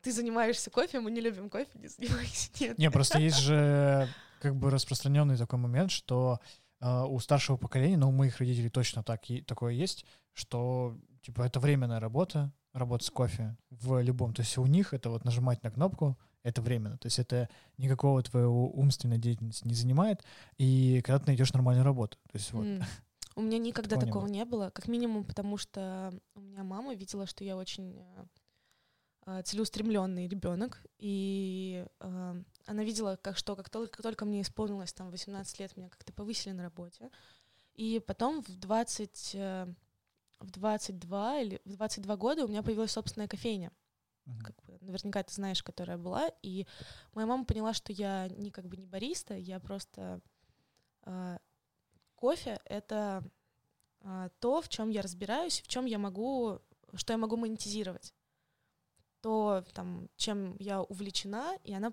ты занимаешься кофе, мы не любим кофе, не занимайся. *laughs* Нет. Не, просто есть же как бы распространенный такой момент, что э, у старшего поколения, но у моих родителей точно так и такое есть, что типа это временная работа, работа с кофе в любом. То есть у них это вот нажимать на кнопку, это временно. То есть это никакого твоего умственной деятельности не занимает, и когда ты найдешь нормальную работу. То есть вот. М. У меня никогда Такого не такого было. не было, как минимум, потому что у меня мама видела, что я очень э, э, целеустремленный ребенок, и э, она видела, как что как только, только мне исполнилось там 18 лет, меня как-то повысили на работе, и потом в 20 э, в 22 или в 22 года у меня появилась собственная кофейня как бы, наверняка ты знаешь, которая была. И моя мама поняла, что я не как бы не бариста, я просто а, кофе это а, то, в чем я разбираюсь, в чем я могу, что я могу монетизировать. То, там, чем я увлечена, и она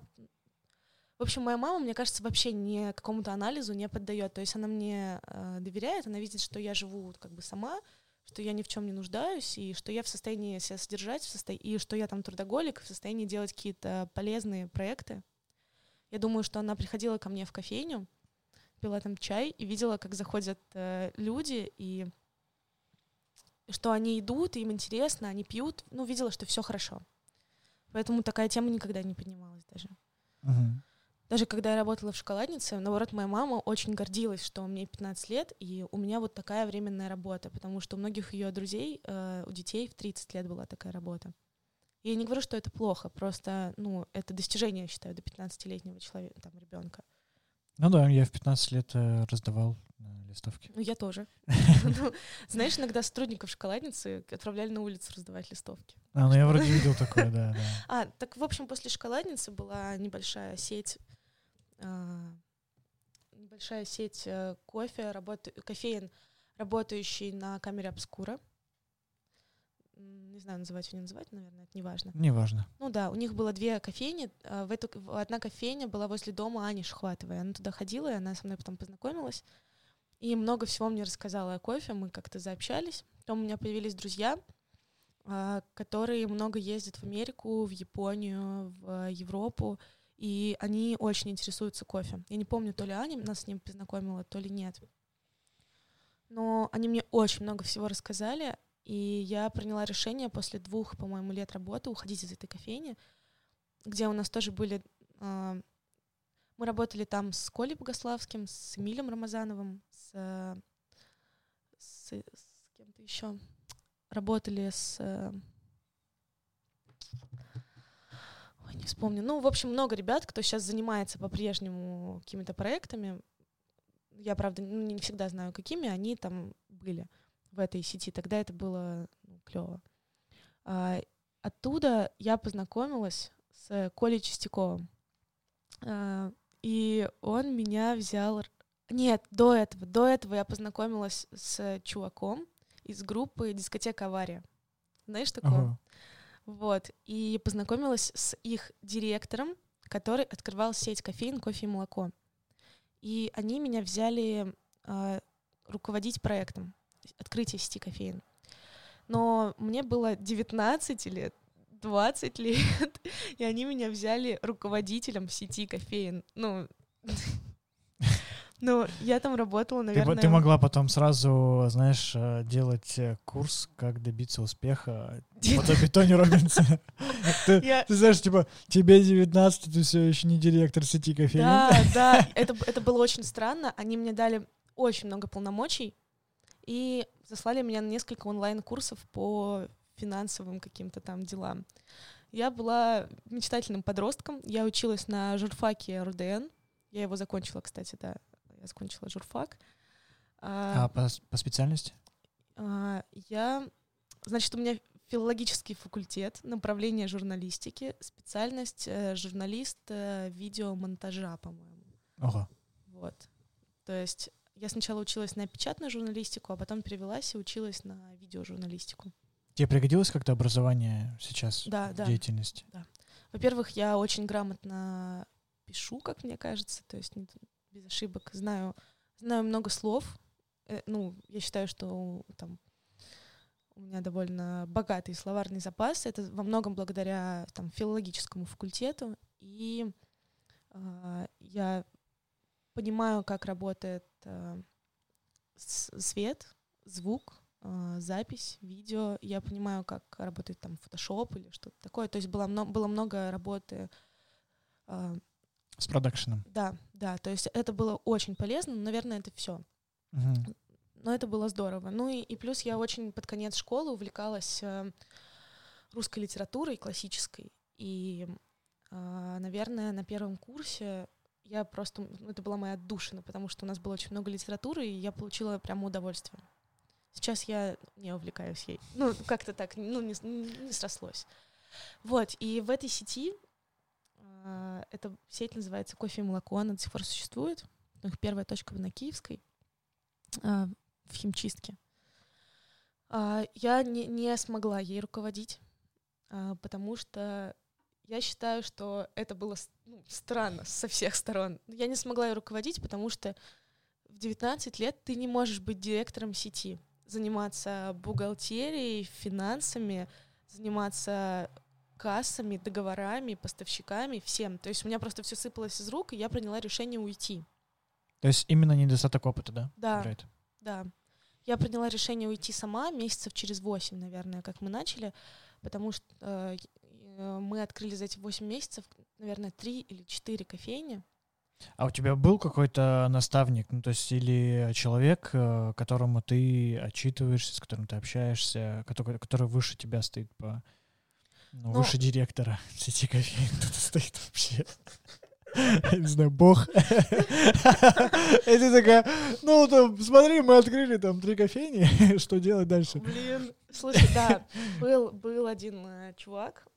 в общем, моя мама, мне кажется, вообще ни какому-то анализу не поддает. То есть она мне э, доверяет, она видит, что я живу как бы сама, что я ни в чем не нуждаюсь, и что я в состоянии себя содержать, в состо... и что я там трудоголик, в состоянии делать какие-то полезные проекты. Я думаю, что она приходила ко мне в кофейню, пила там чай и видела, как заходят э, люди, и что они идут, им интересно, они пьют, ну, видела, что все хорошо. Поэтому такая тема никогда не поднималась даже. Мгм. Даже когда я работала в шоколаднице, наоборот, моя мама очень гордилась, что мне 15 лет, и у меня вот такая временная работа, потому что у многих ее друзей, э, у детей в 30 лет была такая работа. Я не говорю, что это плохо, просто, ну, это достижение, я считаю, до 15-летнего человека, там, ребенка. Ну да, я в 15 лет э, раздавал э, листовки. Ну, я тоже. *laughs* Ну, знаешь, иногда сотрудников шоколадницы отправляли на улицу раздавать листовки. А, ну я вроде видел такое, да. *laughs* А, так, в общем, после шоколадницы была небольшая сеть а, небольшая сеть э, кофе, работа, кофеин, работающий на камере обскура. Не знаю, называть или не называть, наверное, это не важно. Не важно. Ну да, у них было две кофейни. а, В эту, одна кофейня была возле дома Ани Шхватовой. Она туда ходила, и она со мной потом познакомилась. И много всего мне рассказала о кофе, мы как-то заобщались. Потом у меня появились друзья, а, которые много ездят в Америку, в Японию, в Европу, и они очень интересуются кофе. Я не помню, то ли Аня нас с ним познакомила, то ли нет. Но они мне очень много всего рассказали, и я приняла решение после двух, по-моему, лет работы уходить из этой кофейни, где у нас тоже были... а, мы работали там с Колей Богославским, с Эмилем Рамазановым, с, э, с, с кем-то еще. Работали с... э, Ой, не вспомню. Ну, в общем, много ребят, кто сейчас занимается по-прежнему какими-то проектами. Я, правда, ну, не всегда знаю, какими они там были в этой сети. Тогда это было ну, клево. А, оттуда я познакомилась с Колей Чистяковым. А, и он меня взял... Нет, до этого. До этого я познакомилась с чуваком из группы «Дискотека Авария». Знаешь такое? Ага. Вот. И познакомилась с их директором, который открывал сеть кофеин, кофе и молоко. И они меня взяли а, руководить проектом открытия сети кофеин. Но мне было 19 или 20 лет, *laughs* и они меня взяли руководителем сети кофеин. Ну, *laughs* ну, я там работала, Ты, наверное... бы- ты могла потом сразу, знаешь, э, делать э, курс, как добиться успеха *laughs* в Бетоне Робинса. Ты ты знаешь, типа, тебе 19, ты все еще не директор сети кофеин. Да, да, это было очень странно. Они мне дали очень много полномочий и заслали меня на несколько онлайн-курсов по финансовым каким-то там делам. Я была мечтательным подростком. Я училась на журфаке РУДН. Я его закончила, кстати, да. Я закончила журфак. А А, по, по специальности? а, я... Значит, у меня филологический факультет, направление журналистики, специальность э, журналист э, видеомонтажа, по-моему. Ого. Вот. То есть я сначала училась на печатную журналистику, а потом перевелась и училась на видеожурналистику. Тебе пригодилось как-то образование сейчас Да, в да. деятельности? Во-первых, я очень грамотно пишу, как мне кажется, то есть без ошибок. Знаю, знаю много слов. Э, ну, я считаю, что там у меня довольно богатый словарный запас. Это во многом благодаря там, филологическому факультету. И а, я понимаю, как работает с- свет, звук, а, запись, видео. Я понимаю, как работает там фотошоп или что-то такое. То есть было, мно- было много работы. а, С продакшеном. да, да. То есть это было очень полезно. но, Наверное, это все. Мгм. Но это было здорово. Ну и, и плюс я очень под конец школы увлекалась э, русской литературой классической. И, а, наверное, на первом курсе я просто... ну, это была моя отдушина, потому что у нас было очень много литературы, и я получила прямо удовольствие. Сейчас я не увлекаюсь ей. Ну, как-то так, ну, не, не срослось. Вот, и в этой сети, а, эта сеть называется «Кофе и молоко», она до сих пор существует. У них первая точка на Киевской, а, в химчистке. А, Я не, не смогла ей руководить, потому что я считаю, что это было ну, странно со всех сторон. Я не смогла ей руководить, потому что в 19 лет ты не можешь быть директором сети, заниматься бухгалтерией, финансами, заниматься кассами, договорами, поставщиками, всем. То есть у меня просто все сыпалось из рук, и я приняла решение уйти. То есть именно недостаток опыта, да? Да. играет? Да. Я приняла решение уйти сама месяцев через 8, наверное, как мы начали, потому что э, мы открыли за эти 8 месяцев, наверное, 3 или 4 кофейни. А у тебя был какой-то наставник, ну то есть или человек, э, которому ты отчитываешься, с которым ты общаешься, который, который выше тебя стоит по ну, Ну, выше директора *laughs* сети кофеин кто-то стоит вообще. *laughs* Я не знаю, бог. *laughs* И ты такая, ну, там, смотри, мы открыли там три кофейни, что делать дальше? Блин, слушай, да, был, был один э, чувак, э,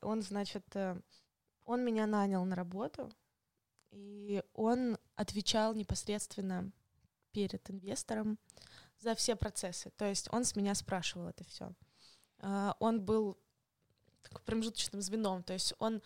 он, значит, э, он меня нанял на работу, и он отвечал непосредственно перед инвестором за все процессы. То есть он с меня спрашивал это все. Он был промежуточным звеном, то есть он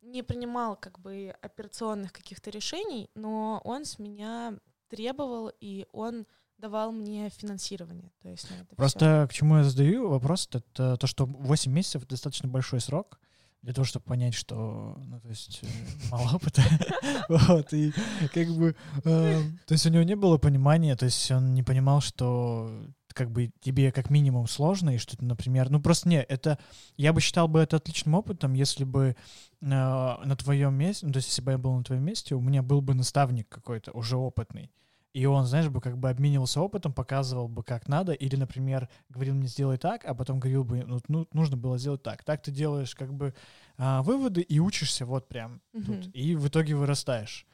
не принимал как бы операционных каких-то решений, но он с меня требовал, и он давал мне финансирование. То есть. Просто к чему я задаю вопрос, это то, что 8 месяцев — достаточно большой срок для того, чтобы понять, что, ну, то есть, э, *laughs* мало опыта. *laughs* Вот, и как бы, э, то есть у него не было понимания, то есть он не понимал, что как бы тебе как минимум сложно, и что ты, например, ну просто не, это, я бы считал бы это отличным опытом, если бы э, на твоем месте, ну то есть если бы я был на твоем месте, у меня был бы наставник какой-то уже опытный, и он, знаешь, бы как бы обменивался опытом, показывал бы, как надо, или, например, говорил мне, сделай так, а потом говорил бы, ну, ну, нужно было сделать так. Так ты делаешь как бы а, выводы и учишься вот прям тут, Мгм. и в итоге вырастаешь.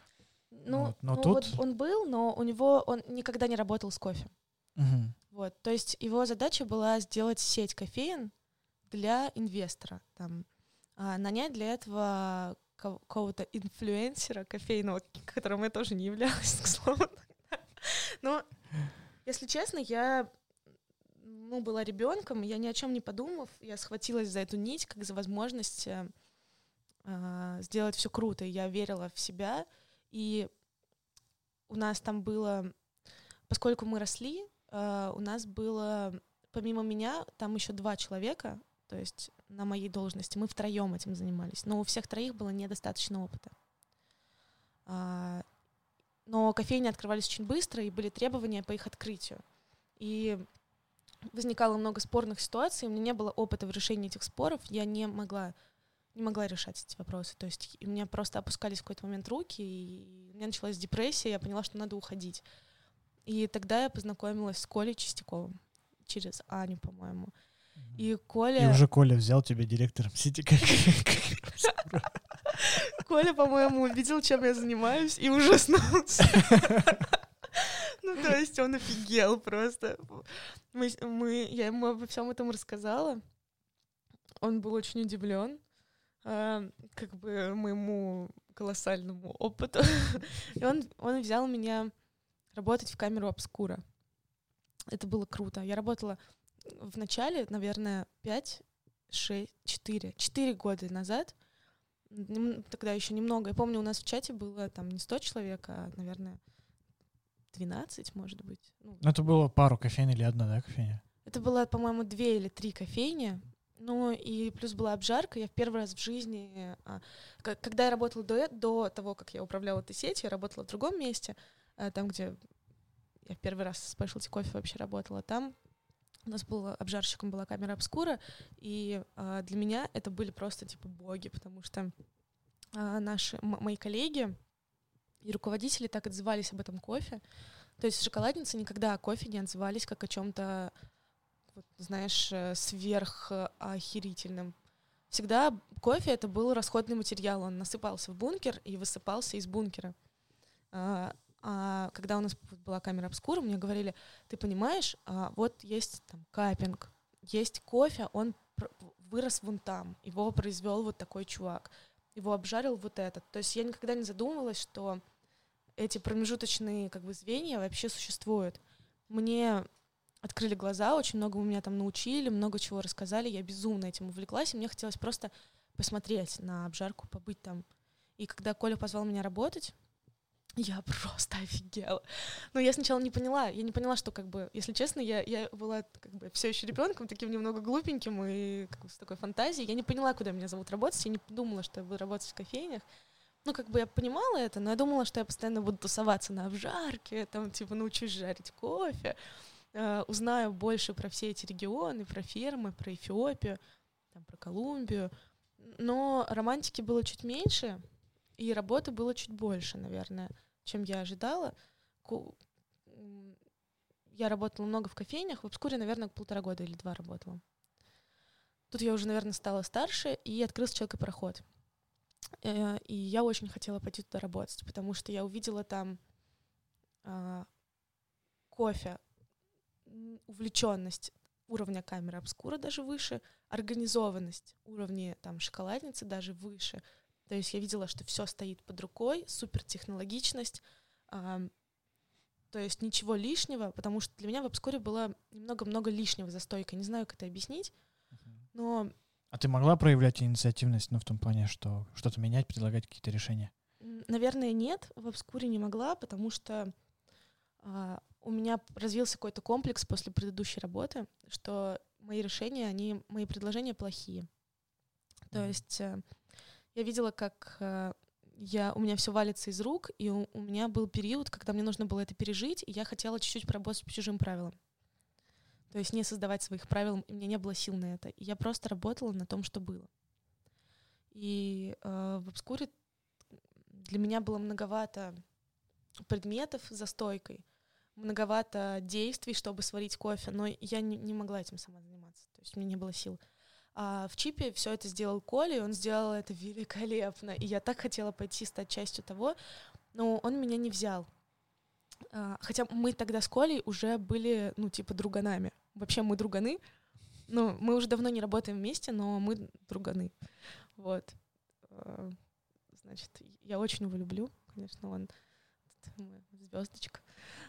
Ну, Вот, но ну тут- вот он был, но у него он никогда не работал с кофе. Мгм. Вот, то есть его задача была сделать сеть кофеин для инвестора, там, а, нанять для этого ко- какого-то инфлюенсера кофейного, которым я тоже не являлась, *laughs* к слову. *laughs* Но, если честно, я ну, была ребенком, я ни о чем не подумав, я схватилась за эту нить, как за возможность э, а, сделать все круто. Я верила в себя, и у нас там было, поскольку мы росли, э, у нас было, помимо меня, там еще два человека, то есть на моей должности, мы втроем этим занимались, но у всех троих было недостаточно опыта. А, Но кофейни открывались очень быстро, и были требования по их открытию. И возникало много спорных ситуаций, у меня не было опыта в решении этих споров, я не могла не могла решать эти вопросы. То есть у меня просто опускались в какой-то момент руки, и у меня началась депрессия, я поняла, что надо уходить. И тогда я познакомилась с Колей Чистяковым через Аню, по-моему. И Коля... И уже Коля взял тебя директором сети кофеин. Коля, по-моему, увидел, чем я занимаюсь, и ужаснулся. *laughs* Ну, то есть он офигел просто. Мы, мы, я ему обо всем этом рассказала. Он был очень удивлен, а, как бы моему колоссальному опыту. *laughs* И он, он взял меня работать в камеру обскура. Это было круто. Я работала в начале, наверное, 5, 6, 4, 4 года назад. Тогда еще немного. Я помню, у нас в чате было там не 100 человек, а, наверное, 12, может быть. Ну, Ну, это было пару кофеин или одна, да, кофейня? это было, по-моему, две или три кофейни. Ну и плюс была обжарка. Я в первый раз в жизни, а, когда я работала до, э- до того, как я управляла этой сетью, я работала в другом месте, а, там, где я в первый раз с Specialty Coffee вообще работала. Там у нас был обжарщиком была камера обскура, и а, для меня это были просто типа боги, потому что а, наши мои коллеги и руководители так отзывались об этом кофе. То есть шоколадницы никогда о кофе не отзывались как о чем-то вот, знаешь, э, сверхохерительным. Всегда кофе это был расходный материал, он насыпался в бункер и высыпался из бункера. А, а когда у нас была камера обскура, мне говорили, ты понимаешь, а, вот есть там капинг, есть кофе, он вырос вон там, его произвел вот такой чувак, его обжарил вот этот. То есть я никогда не задумывалась, что эти промежуточные как бы звенья вообще существуют. Мне открыли глаза, очень много меня там научили, много чего рассказали, я безумно этим увлеклась, и мне хотелось просто посмотреть на обжарку, побыть там. И когда Коля позвал меня работать, я просто офигела. Но я сначала не поняла, я не поняла, что как бы, если честно, я, я была как бы все еще ребенком, таким немного глупеньким и как бы с такой фантазией. Я не поняла, куда меня зовут работать, я не думала, что я буду работать в кофейнях. Ну, как бы я понимала это, но я думала, что я постоянно буду тусоваться на обжарке, там, типа, научусь жарить кофе, э, узнаю больше про все эти регионы, про фермы, про Эфиопию, там, про Колумбию. Но романтики было чуть меньше, и работы было чуть больше, наверное, чем я ожидала. Я работала много в кофейнях, в обскуре, наверное, полтора года или два работала. Тут я уже, наверное, стала старше, и открылся человекопроход. Э, и я очень хотела пойти туда работать, потому что я увидела там э, кофе, увлеченность уровня камеры обскура даже выше, организованность уровня там шоколадницы даже выше. То есть я видела, что все стоит под рукой, супертехнологичность, э, то есть ничего лишнего, потому что для меня в обскуре было немного-много лишнего за стойкой. Не знаю, как это объяснить, но... А ты могла проявлять инициативность, ну, в том плане, что что-то менять, предлагать какие-то решения? Наверное, нет, в обскуре не могла, потому что а, у меня развился какой-то комплекс после предыдущей работы, что мои решения, они, мои предложения плохие. То есть э, я видела, как э, я, у меня все валится из рук, и у, у меня был период, когда мне нужно было это пережить, и я хотела чуть-чуть поработать по чужим правилам. То есть не создавать своих правил, и у меня не было сил на это. И я просто работала на том, что было. И э, в обскуре для меня было многовато предметов за стойкой, многовато действий, чтобы сварить кофе, но я не, не могла этим сама заниматься. То есть у меня не было сил. А в чипе все это сделал Коля, и он сделал это великолепно. И я так хотела пойти стать частью того, но он меня не взял. А, хотя мы тогда с Колей уже были, ну, типа, друганами. Вообще мы друганы. Ну, мы уже давно не работаем вместе, но мы друганы. Вот. А, значит, я очень его люблю, конечно, он звездочка.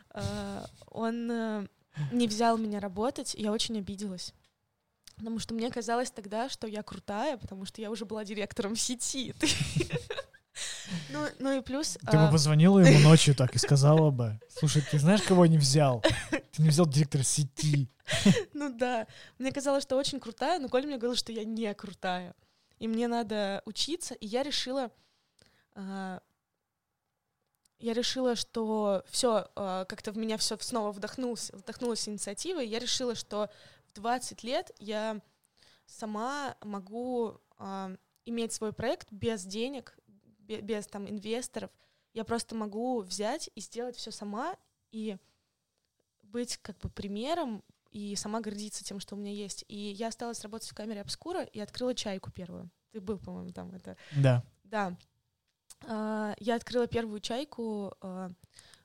А, он э, не взял меня работать, я очень обиделась. Потому что мне казалось тогда, что я крутая, потому что я уже была директором сети. *laughs* Ну, ну и плюс... Ты бы а, позвонила ему *laughs* ночью так и сказала бы, слушай, ты знаешь, кого не взял? Ты не взял директора сети. *laughs* Ну да. Мне казалось, что очень крутая, но Коля мне говорил, что я не крутая. И мне надо учиться, и я решила... А, я решила, что все, а, как-то в меня все снова вдохнулось, вдохнулась инициатива, и я решила, что 20 лет я сама могу э, иметь свой проект без денег, без, без там инвесторов. Я просто могу взять и сделать все сама и быть как бы примером и сама гордиться тем, что у меня есть. И я осталась работать в камере обскура и открыла чайку первую. Ты был, по-моему, там это. Да. Да. Uh, я открыла первую чайку uh,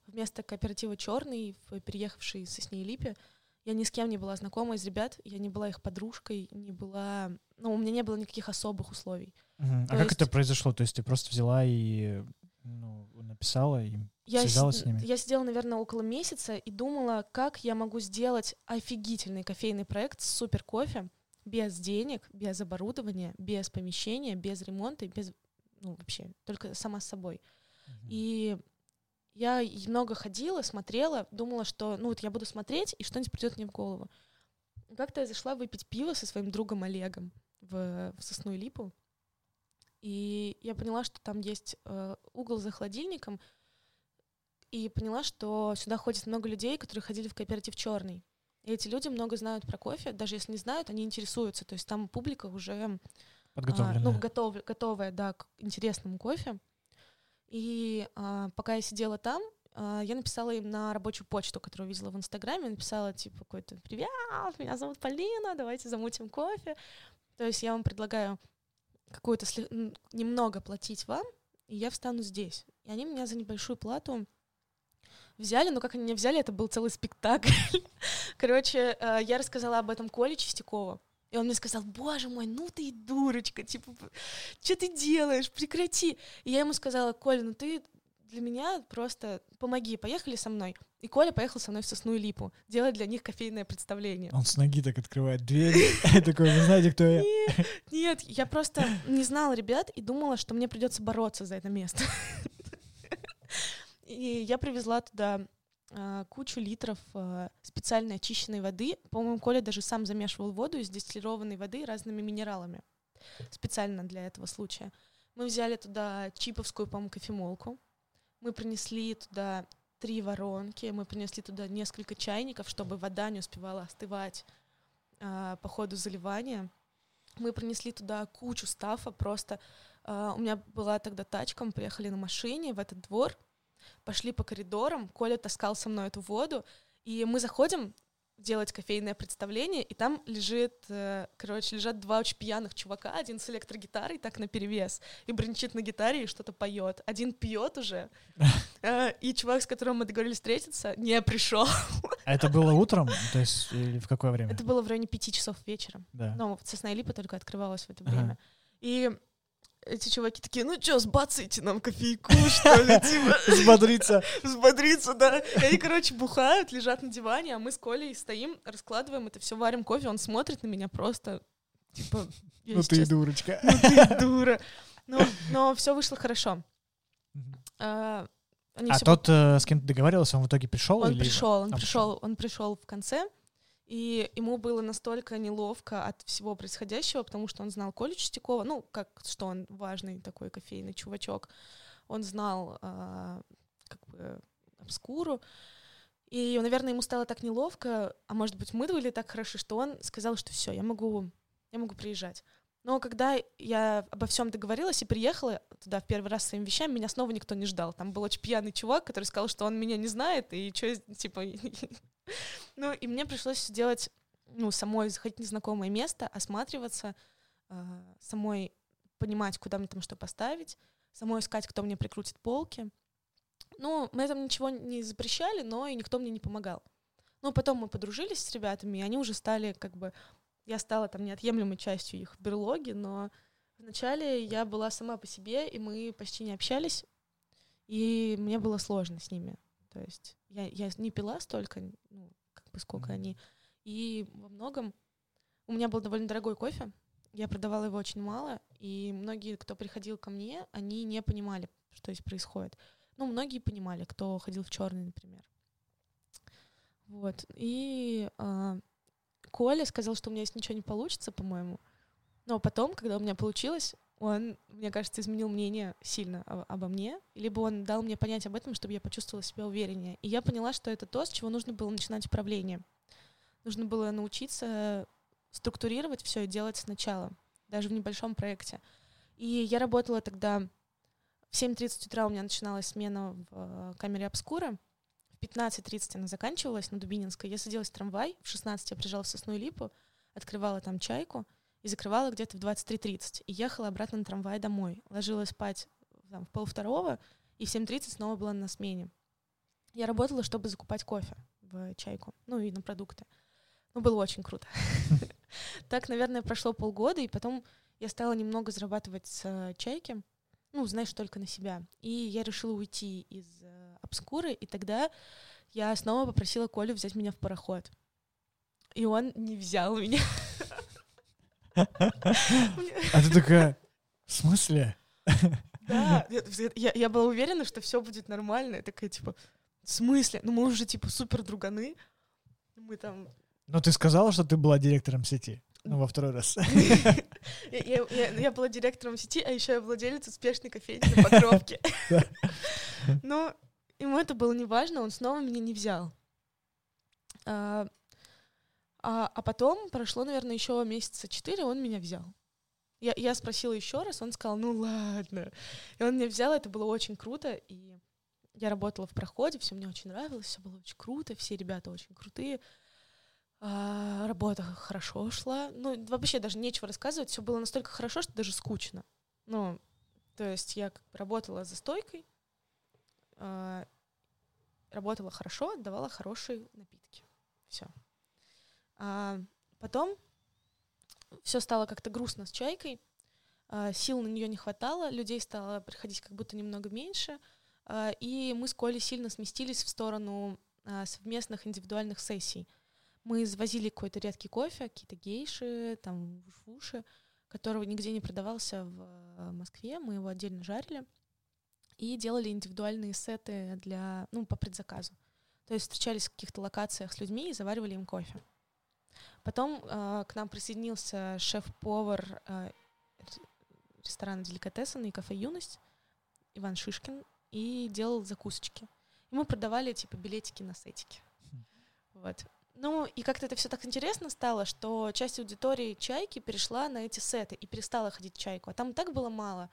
вместо кооператива Черный, переехавшей со Сней Липе. Я ни с кем не была знакома из ребят, я не была их подружкой, не была... Ну, у меня не было никаких особых условий. Угу. А как это произошло? То есть ты просто взяла и ну, написала и я связалась с, с ними? Я сидела, наверное, около месяца и думала, как я могу сделать офигительный кофейный проект с супер кофе без денег, без оборудования, без помещения, без ремонта, без... Ну, вообще, только сама с собой. Угу. И я много ходила, смотрела, думала, что ну вот я буду смотреть, и что-нибудь придет мне в голову. Как-то я зашла выпить пиво со своим другом Олегом в, в Сосну и Липу, и я поняла, что там есть э, угол за холодильником, и поняла, что сюда ходит много людей, которые ходили в кооператив Черный. И эти люди много знают про кофе, даже если не знают, они интересуются. То есть там публика уже а, ну, готов, готовая да, к интересному кофе. И а, пока я сидела там, а, я написала им на рабочую почту, которую видела в Инстаграме, написала типа какой-то «Привет, меня зовут Полина, давайте замутим кофе». То есть я вам предлагаю какую-то сли... немного платить вам, и я встану здесь. И они меня за небольшую плату взяли, но как они меня взяли, это был целый спектакль. *laughs* Короче, а, я рассказала об этом Коле Чистякову. И он мне сказал, боже мой, ну ты и дурочка, типа, что ты делаешь, прекрати. И я ему сказала, Коля, ну ты для меня просто помоги, поехали со мной. И Коля поехал со мной в Сосну и Липу, делать для них кофейное представление. Он с ноги так открывает дверь, *laughs* такой, вы знаете, кто я? Нет, я просто не знала ребят и думала, что мне придется бороться за это место. *laughs* И я привезла туда кучу литров а, специально очищенной воды. По-моему, Коля даже сам замешивал воду из дистиллированной воды разными минералами специально для этого случая. Мы взяли туда чиповскую, по-моему, кофемолку. Мы принесли туда три воронки, мы принесли туда несколько чайников, чтобы вода не успевала остывать а, по ходу заливания. Мы принесли туда кучу стафа, просто А, у меня была тогда тачка, мы приехали на машине в этот двор, пошли по коридорам, Коля таскал со мной эту воду, и мы заходим делать кофейное представление, и там лежит, э, короче, лежат два очень пьяных чувака, один с электрогитарой, так на перевес, и брончит на гитаре и что-то поет. Один пьет уже, *laughs* э, и чувак, с которым мы договорились встретиться, не пришел. А это было утром? То есть или в какое время? Это было в районе пяти часов вечера. Да. Ну, сосна и липа только открывалась в это время. И эти чуваки такие, ну чё, сбацайте нам кофейку, что ли, *laughs* типа, Взбодриться. *laughs* взбодриться, да. И они, короче, бухают, лежат на диване, а мы с Колей стоим, раскладываем это все, варим кофе, он смотрит на меня просто, типа, я, Ну ты дурочка. ну ты *laughs* дура. Но, но все вышло хорошо. А, они А всё тот, э, с кем ты договаривался, он в итоге пришел? Он или- пришел, он А, пришел, он пришел в конце, и ему было настолько неловко от всего происходящего, потому что он знал Колю Чистякова, ну, как что он важный такой кофейный чувачок. Он знал а, как бы обскуру, и, наверное, ему стало так неловко, а может быть, мы были так хороши, что он сказал, что все, я могу, я могу приезжать. Но когда я обо всем договорилась и приехала туда в первый раз с своими вещами, меня снова никто не ждал. Там был очень пьяный чувак, который сказал, что он меня не знает, и что, типа... *laughs* *laughs* Ну, и мне пришлось делать, ну, самой заходить в незнакомое место, осматриваться, э, самой понимать, куда мне там что поставить, самой искать, кто мне прикрутит полки. Ну, мы там ничего не запрещали, но и никто мне не помогал. Ну, потом мы подружились с ребятами, и они уже стали как бы... Я стала там неотъемлемой частью их берлоги, но вначале я была сама по себе, и мы почти не общались, и мне было сложно с ними. То есть я, я не пила столько, ну, как бы сколько Мгм. они. И во многом у меня был довольно дорогой кофе, я продавала его очень мало, и многие, кто приходил ко мне, они не понимали, что здесь происходит. Ну, многие понимали, кто ходил в черный, например. Вот. И а, Коля сказал, что у меня здесь ничего не получится, по-моему. Но потом, когда у меня получилось, он, мне кажется, изменил мнение сильно обо мне, либо он дал мне понять об этом, чтобы я почувствовала себя увереннее. И я поняла, что это то, с чего нужно было начинать управление. Нужно было научиться структурировать все и делать сначала, даже в небольшом проекте. И я работала тогда в 7.30 утра у меня начиналась смена в э, камере обскура. В 15.30 она заканчивалась на Дубининской. Я садилась в трамвай, в 16 я приезжала в Сосну и Липу, открывала там чайку и закрывала где-то в 23.30. И ехала обратно на трамвай домой. Ложилась спать там, в полвторого, и в 7.30 снова была на смене. Я работала, чтобы закупать кофе в чайку, ну и на продукты. Ну, было очень круто. *laughs* Так, наверное, прошло полгода, и потом я стала немного зарабатывать с э, чайки, ну, знаешь, только на себя. И я решила уйти из э, обскуры, и тогда я снова попросила Колю взять меня в пароход. И он не взял меня. *laughs* А ты такая, в смысле? Да, я- я, была уверена, что все будет нормально. Я такая, типа, в смысле? Ну, мы уже, типа, супер друганы. Мы там... Но ты сказала, что ты была директором сети. Ну, во второй раз. *laughs* Я, я- я- я была директором сети, а еще я владелец успешной кофейни на Покровке. Но ему это было не важно, он снова меня не взял. А, а, а потом прошло, наверное, еще месяца четыре, он меня взял. Я, я спросила еще раз, он сказал, ну ладно. И он меня взял, это было очень круто, и я работала в проходе, все мне очень нравилось, все было очень круто, все ребята очень крутые. А, работа хорошо шла. Ну, вообще даже нечего рассказывать, все было настолько хорошо, что даже скучно. Ну, то есть я работала за стойкой, а, работала хорошо, давала хорошие напитки. Все. Потом все стало как-то грустно с чайкой. а, сил на нее не хватало, людей стало приходить как будто немного меньше. а, и мы с Колей сильно сместились в сторону а, совместных индивидуальных сессий. Мы завозили какой-то редкий кофе, какие-то гейши, там вушвуши, которого нигде не продавался в Москве. Мы его отдельно жарили и делали индивидуальные сеты для, ну, по предзаказу. То есть встречались в каких-то локациях с людьми и заваривали им кофе. Потом э, к нам присоединился шеф-повар э, ресторана «Деликатесен» и кафе «Юность» Иван Шишкин и делал закусочки. И мы продавали типа билетики на сетики. Вот. Ну, и как-то это все так интересно стало, что часть аудитории чайки перешла на эти сеты и перестала ходить в чайку. А там так было мало.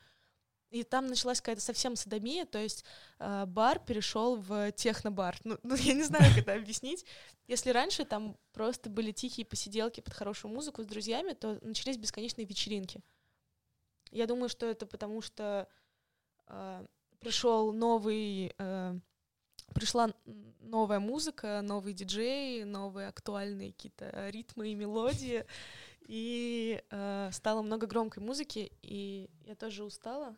И там началась какая-то совсем садомия, то есть э, бар перешел в технобар. Ну, ну, я не знаю, как это объяснить. Если раньше там просто были тихие посиделки под хорошую музыку с друзьями, то начались бесконечные вечеринки. Я думаю, что это потому, что э, пришел новый, э, пришла новая музыка, новый диджей, новые актуальные какие-то ритмы и мелодии, и э, стало много громкой музыки, и я тоже устала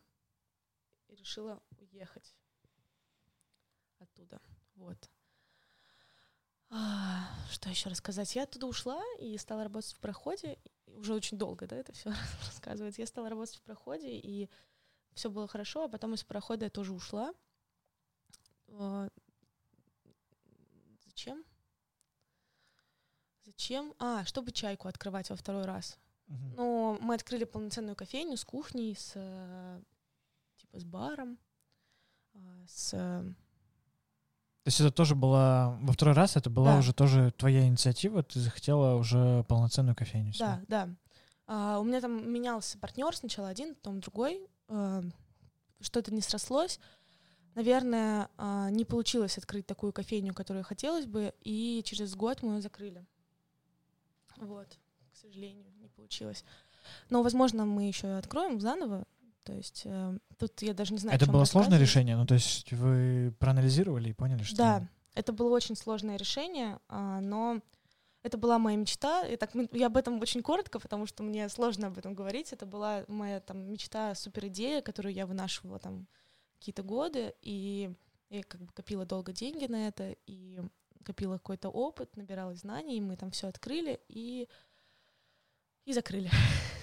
и решила уехать оттуда. Вот. А, что еще рассказать? Я оттуда ушла и стала работать в проходе. Уже очень долго, да, это все *laughs* рассказывать. Я стала работать в проходе, и все было хорошо, а потом из прохода я тоже ушла. А, зачем? Зачем? А, чтобы чайку открывать во второй раз. Uh-huh. Ну, мы открыли полноценную кофейню с кухней, с типа с баром, а, с... То есть это тоже была во второй раз, это была да. уже тоже твоя инициатива, ты захотела уже полноценную кофейню. Себе. Да, да. А, у меня там менялся партнер сначала один, потом другой. А, что-то не срослось. Наверное, а, не получилось открыть такую кофейню, которую хотелось бы, и через год мы ее закрыли. Вот, к сожалению, не получилось. Но, возможно, мы еще откроем заново, то есть э, тут я даже не знаю. Это было сложное решение, ну то есть вы проанализировали и поняли, что. Да, это было очень сложное решение, э, но это была моя мечта. И так я об этом очень коротко, потому что мне сложно об этом говорить. Это была моя там мечта, супер идея, которую я вынашивала там какие-то годы, и я как бы копила долго деньги на это и копила какой-то опыт, набирала знаний, и мы там все открыли и и закрыли. *laughs*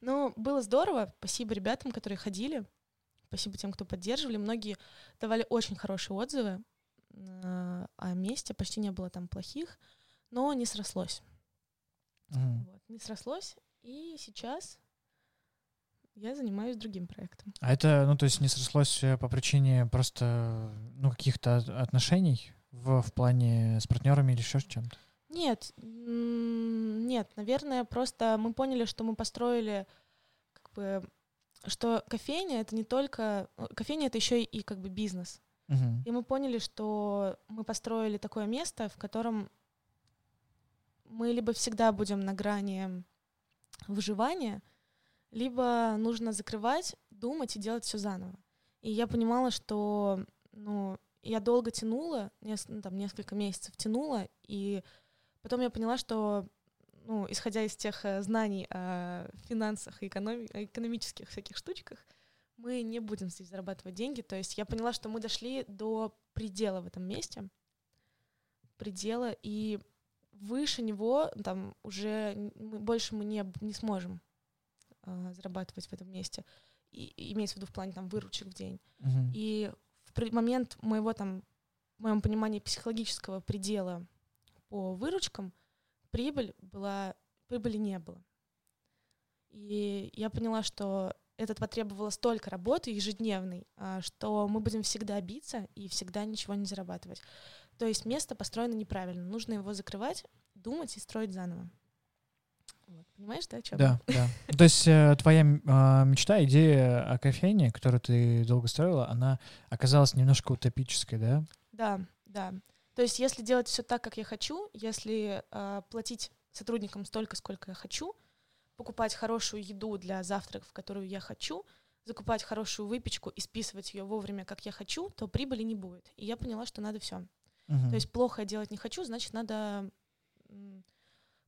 Ну, было здорово. Спасибо ребятам, которые ходили. Спасибо тем, кто поддерживали. Многие давали очень хорошие отзывы э, о месте. Почти не было там плохих, но не срослось. Mm. Вот, не срослось. И сейчас я занимаюсь другим проектом. А это, ну, то есть не срослось э, по причине просто, ну, каких-то отношений в, в плане с партнерами или еще с чем-то? Нет, нет, наверное, просто мы поняли, что мы построили, как бы, что кофейня это не только э, кофейня это еще и как бы бизнес. Uh-huh. И мы поняли, что мы построили такое место, в котором мы либо всегда будем на грани выживания, либо нужно закрывать, думать и делать все заново. И я понимала, что ну, я долго тянула, нес, ну, там, несколько месяцев тянула, и Потом я поняла, что, ну, исходя из тех э, знаний о финансах и экономи- экономических всяких штучках, мы не будем здесь зарабатывать деньги. То есть я поняла, что мы дошли до предела в этом месте, предела, и выше него там уже мы, больше мы не, не сможем э, зарабатывать в этом месте. И, имеется в виду в плане там выручек в день. Uh-huh. И в момент моего там, в моем понимании психологического предела по выручкам прибыль была, прибыли не было. И я поняла, что это потребовало столько работы ежедневной, а, что мы будем всегда биться и всегда ничего не зарабатывать. То есть место построено неправильно. Нужно его закрывать, думать и строить заново. Вот, понимаешь, да, о чем? Да, да. То есть э, твоя э, мечта, идея о кофейне, которую ты долго строила, она оказалась немножко утопической, да? Да, да. То есть, если делать все так, как я хочу, если э, платить сотрудникам столько, сколько я хочу, покупать хорошую еду для завтраков, которую я хочу, закупать хорошую выпечку и списывать ее вовремя, как я хочу, то прибыли не будет. И я поняла, что надо все. Uh-huh. То есть плохо я делать не хочу, значит, надо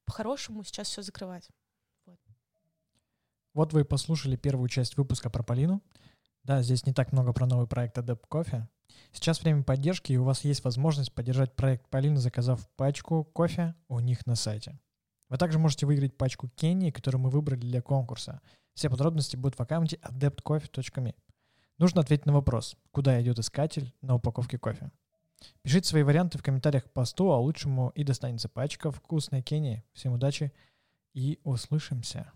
по-хорошему сейчас все закрывать. Вот. вот вы послушали первую часть выпуска про Полину. Да, здесь не так много про новый проект Adept Coffee. Сейчас время поддержки, и у вас есть возможность поддержать проект Полины, заказав пачку кофе у них на сайте. Вы также можете выиграть пачку Кенни, которую мы выбрали для конкурса. Все подробности будут в аккаунте adeptcoffee.me. Нужно ответить на вопрос, куда идет искатель на упаковке кофе. Пишите свои варианты в комментариях к посту, а лучшему и достанется пачка вкусной Кенни. Всем удачи и услышимся.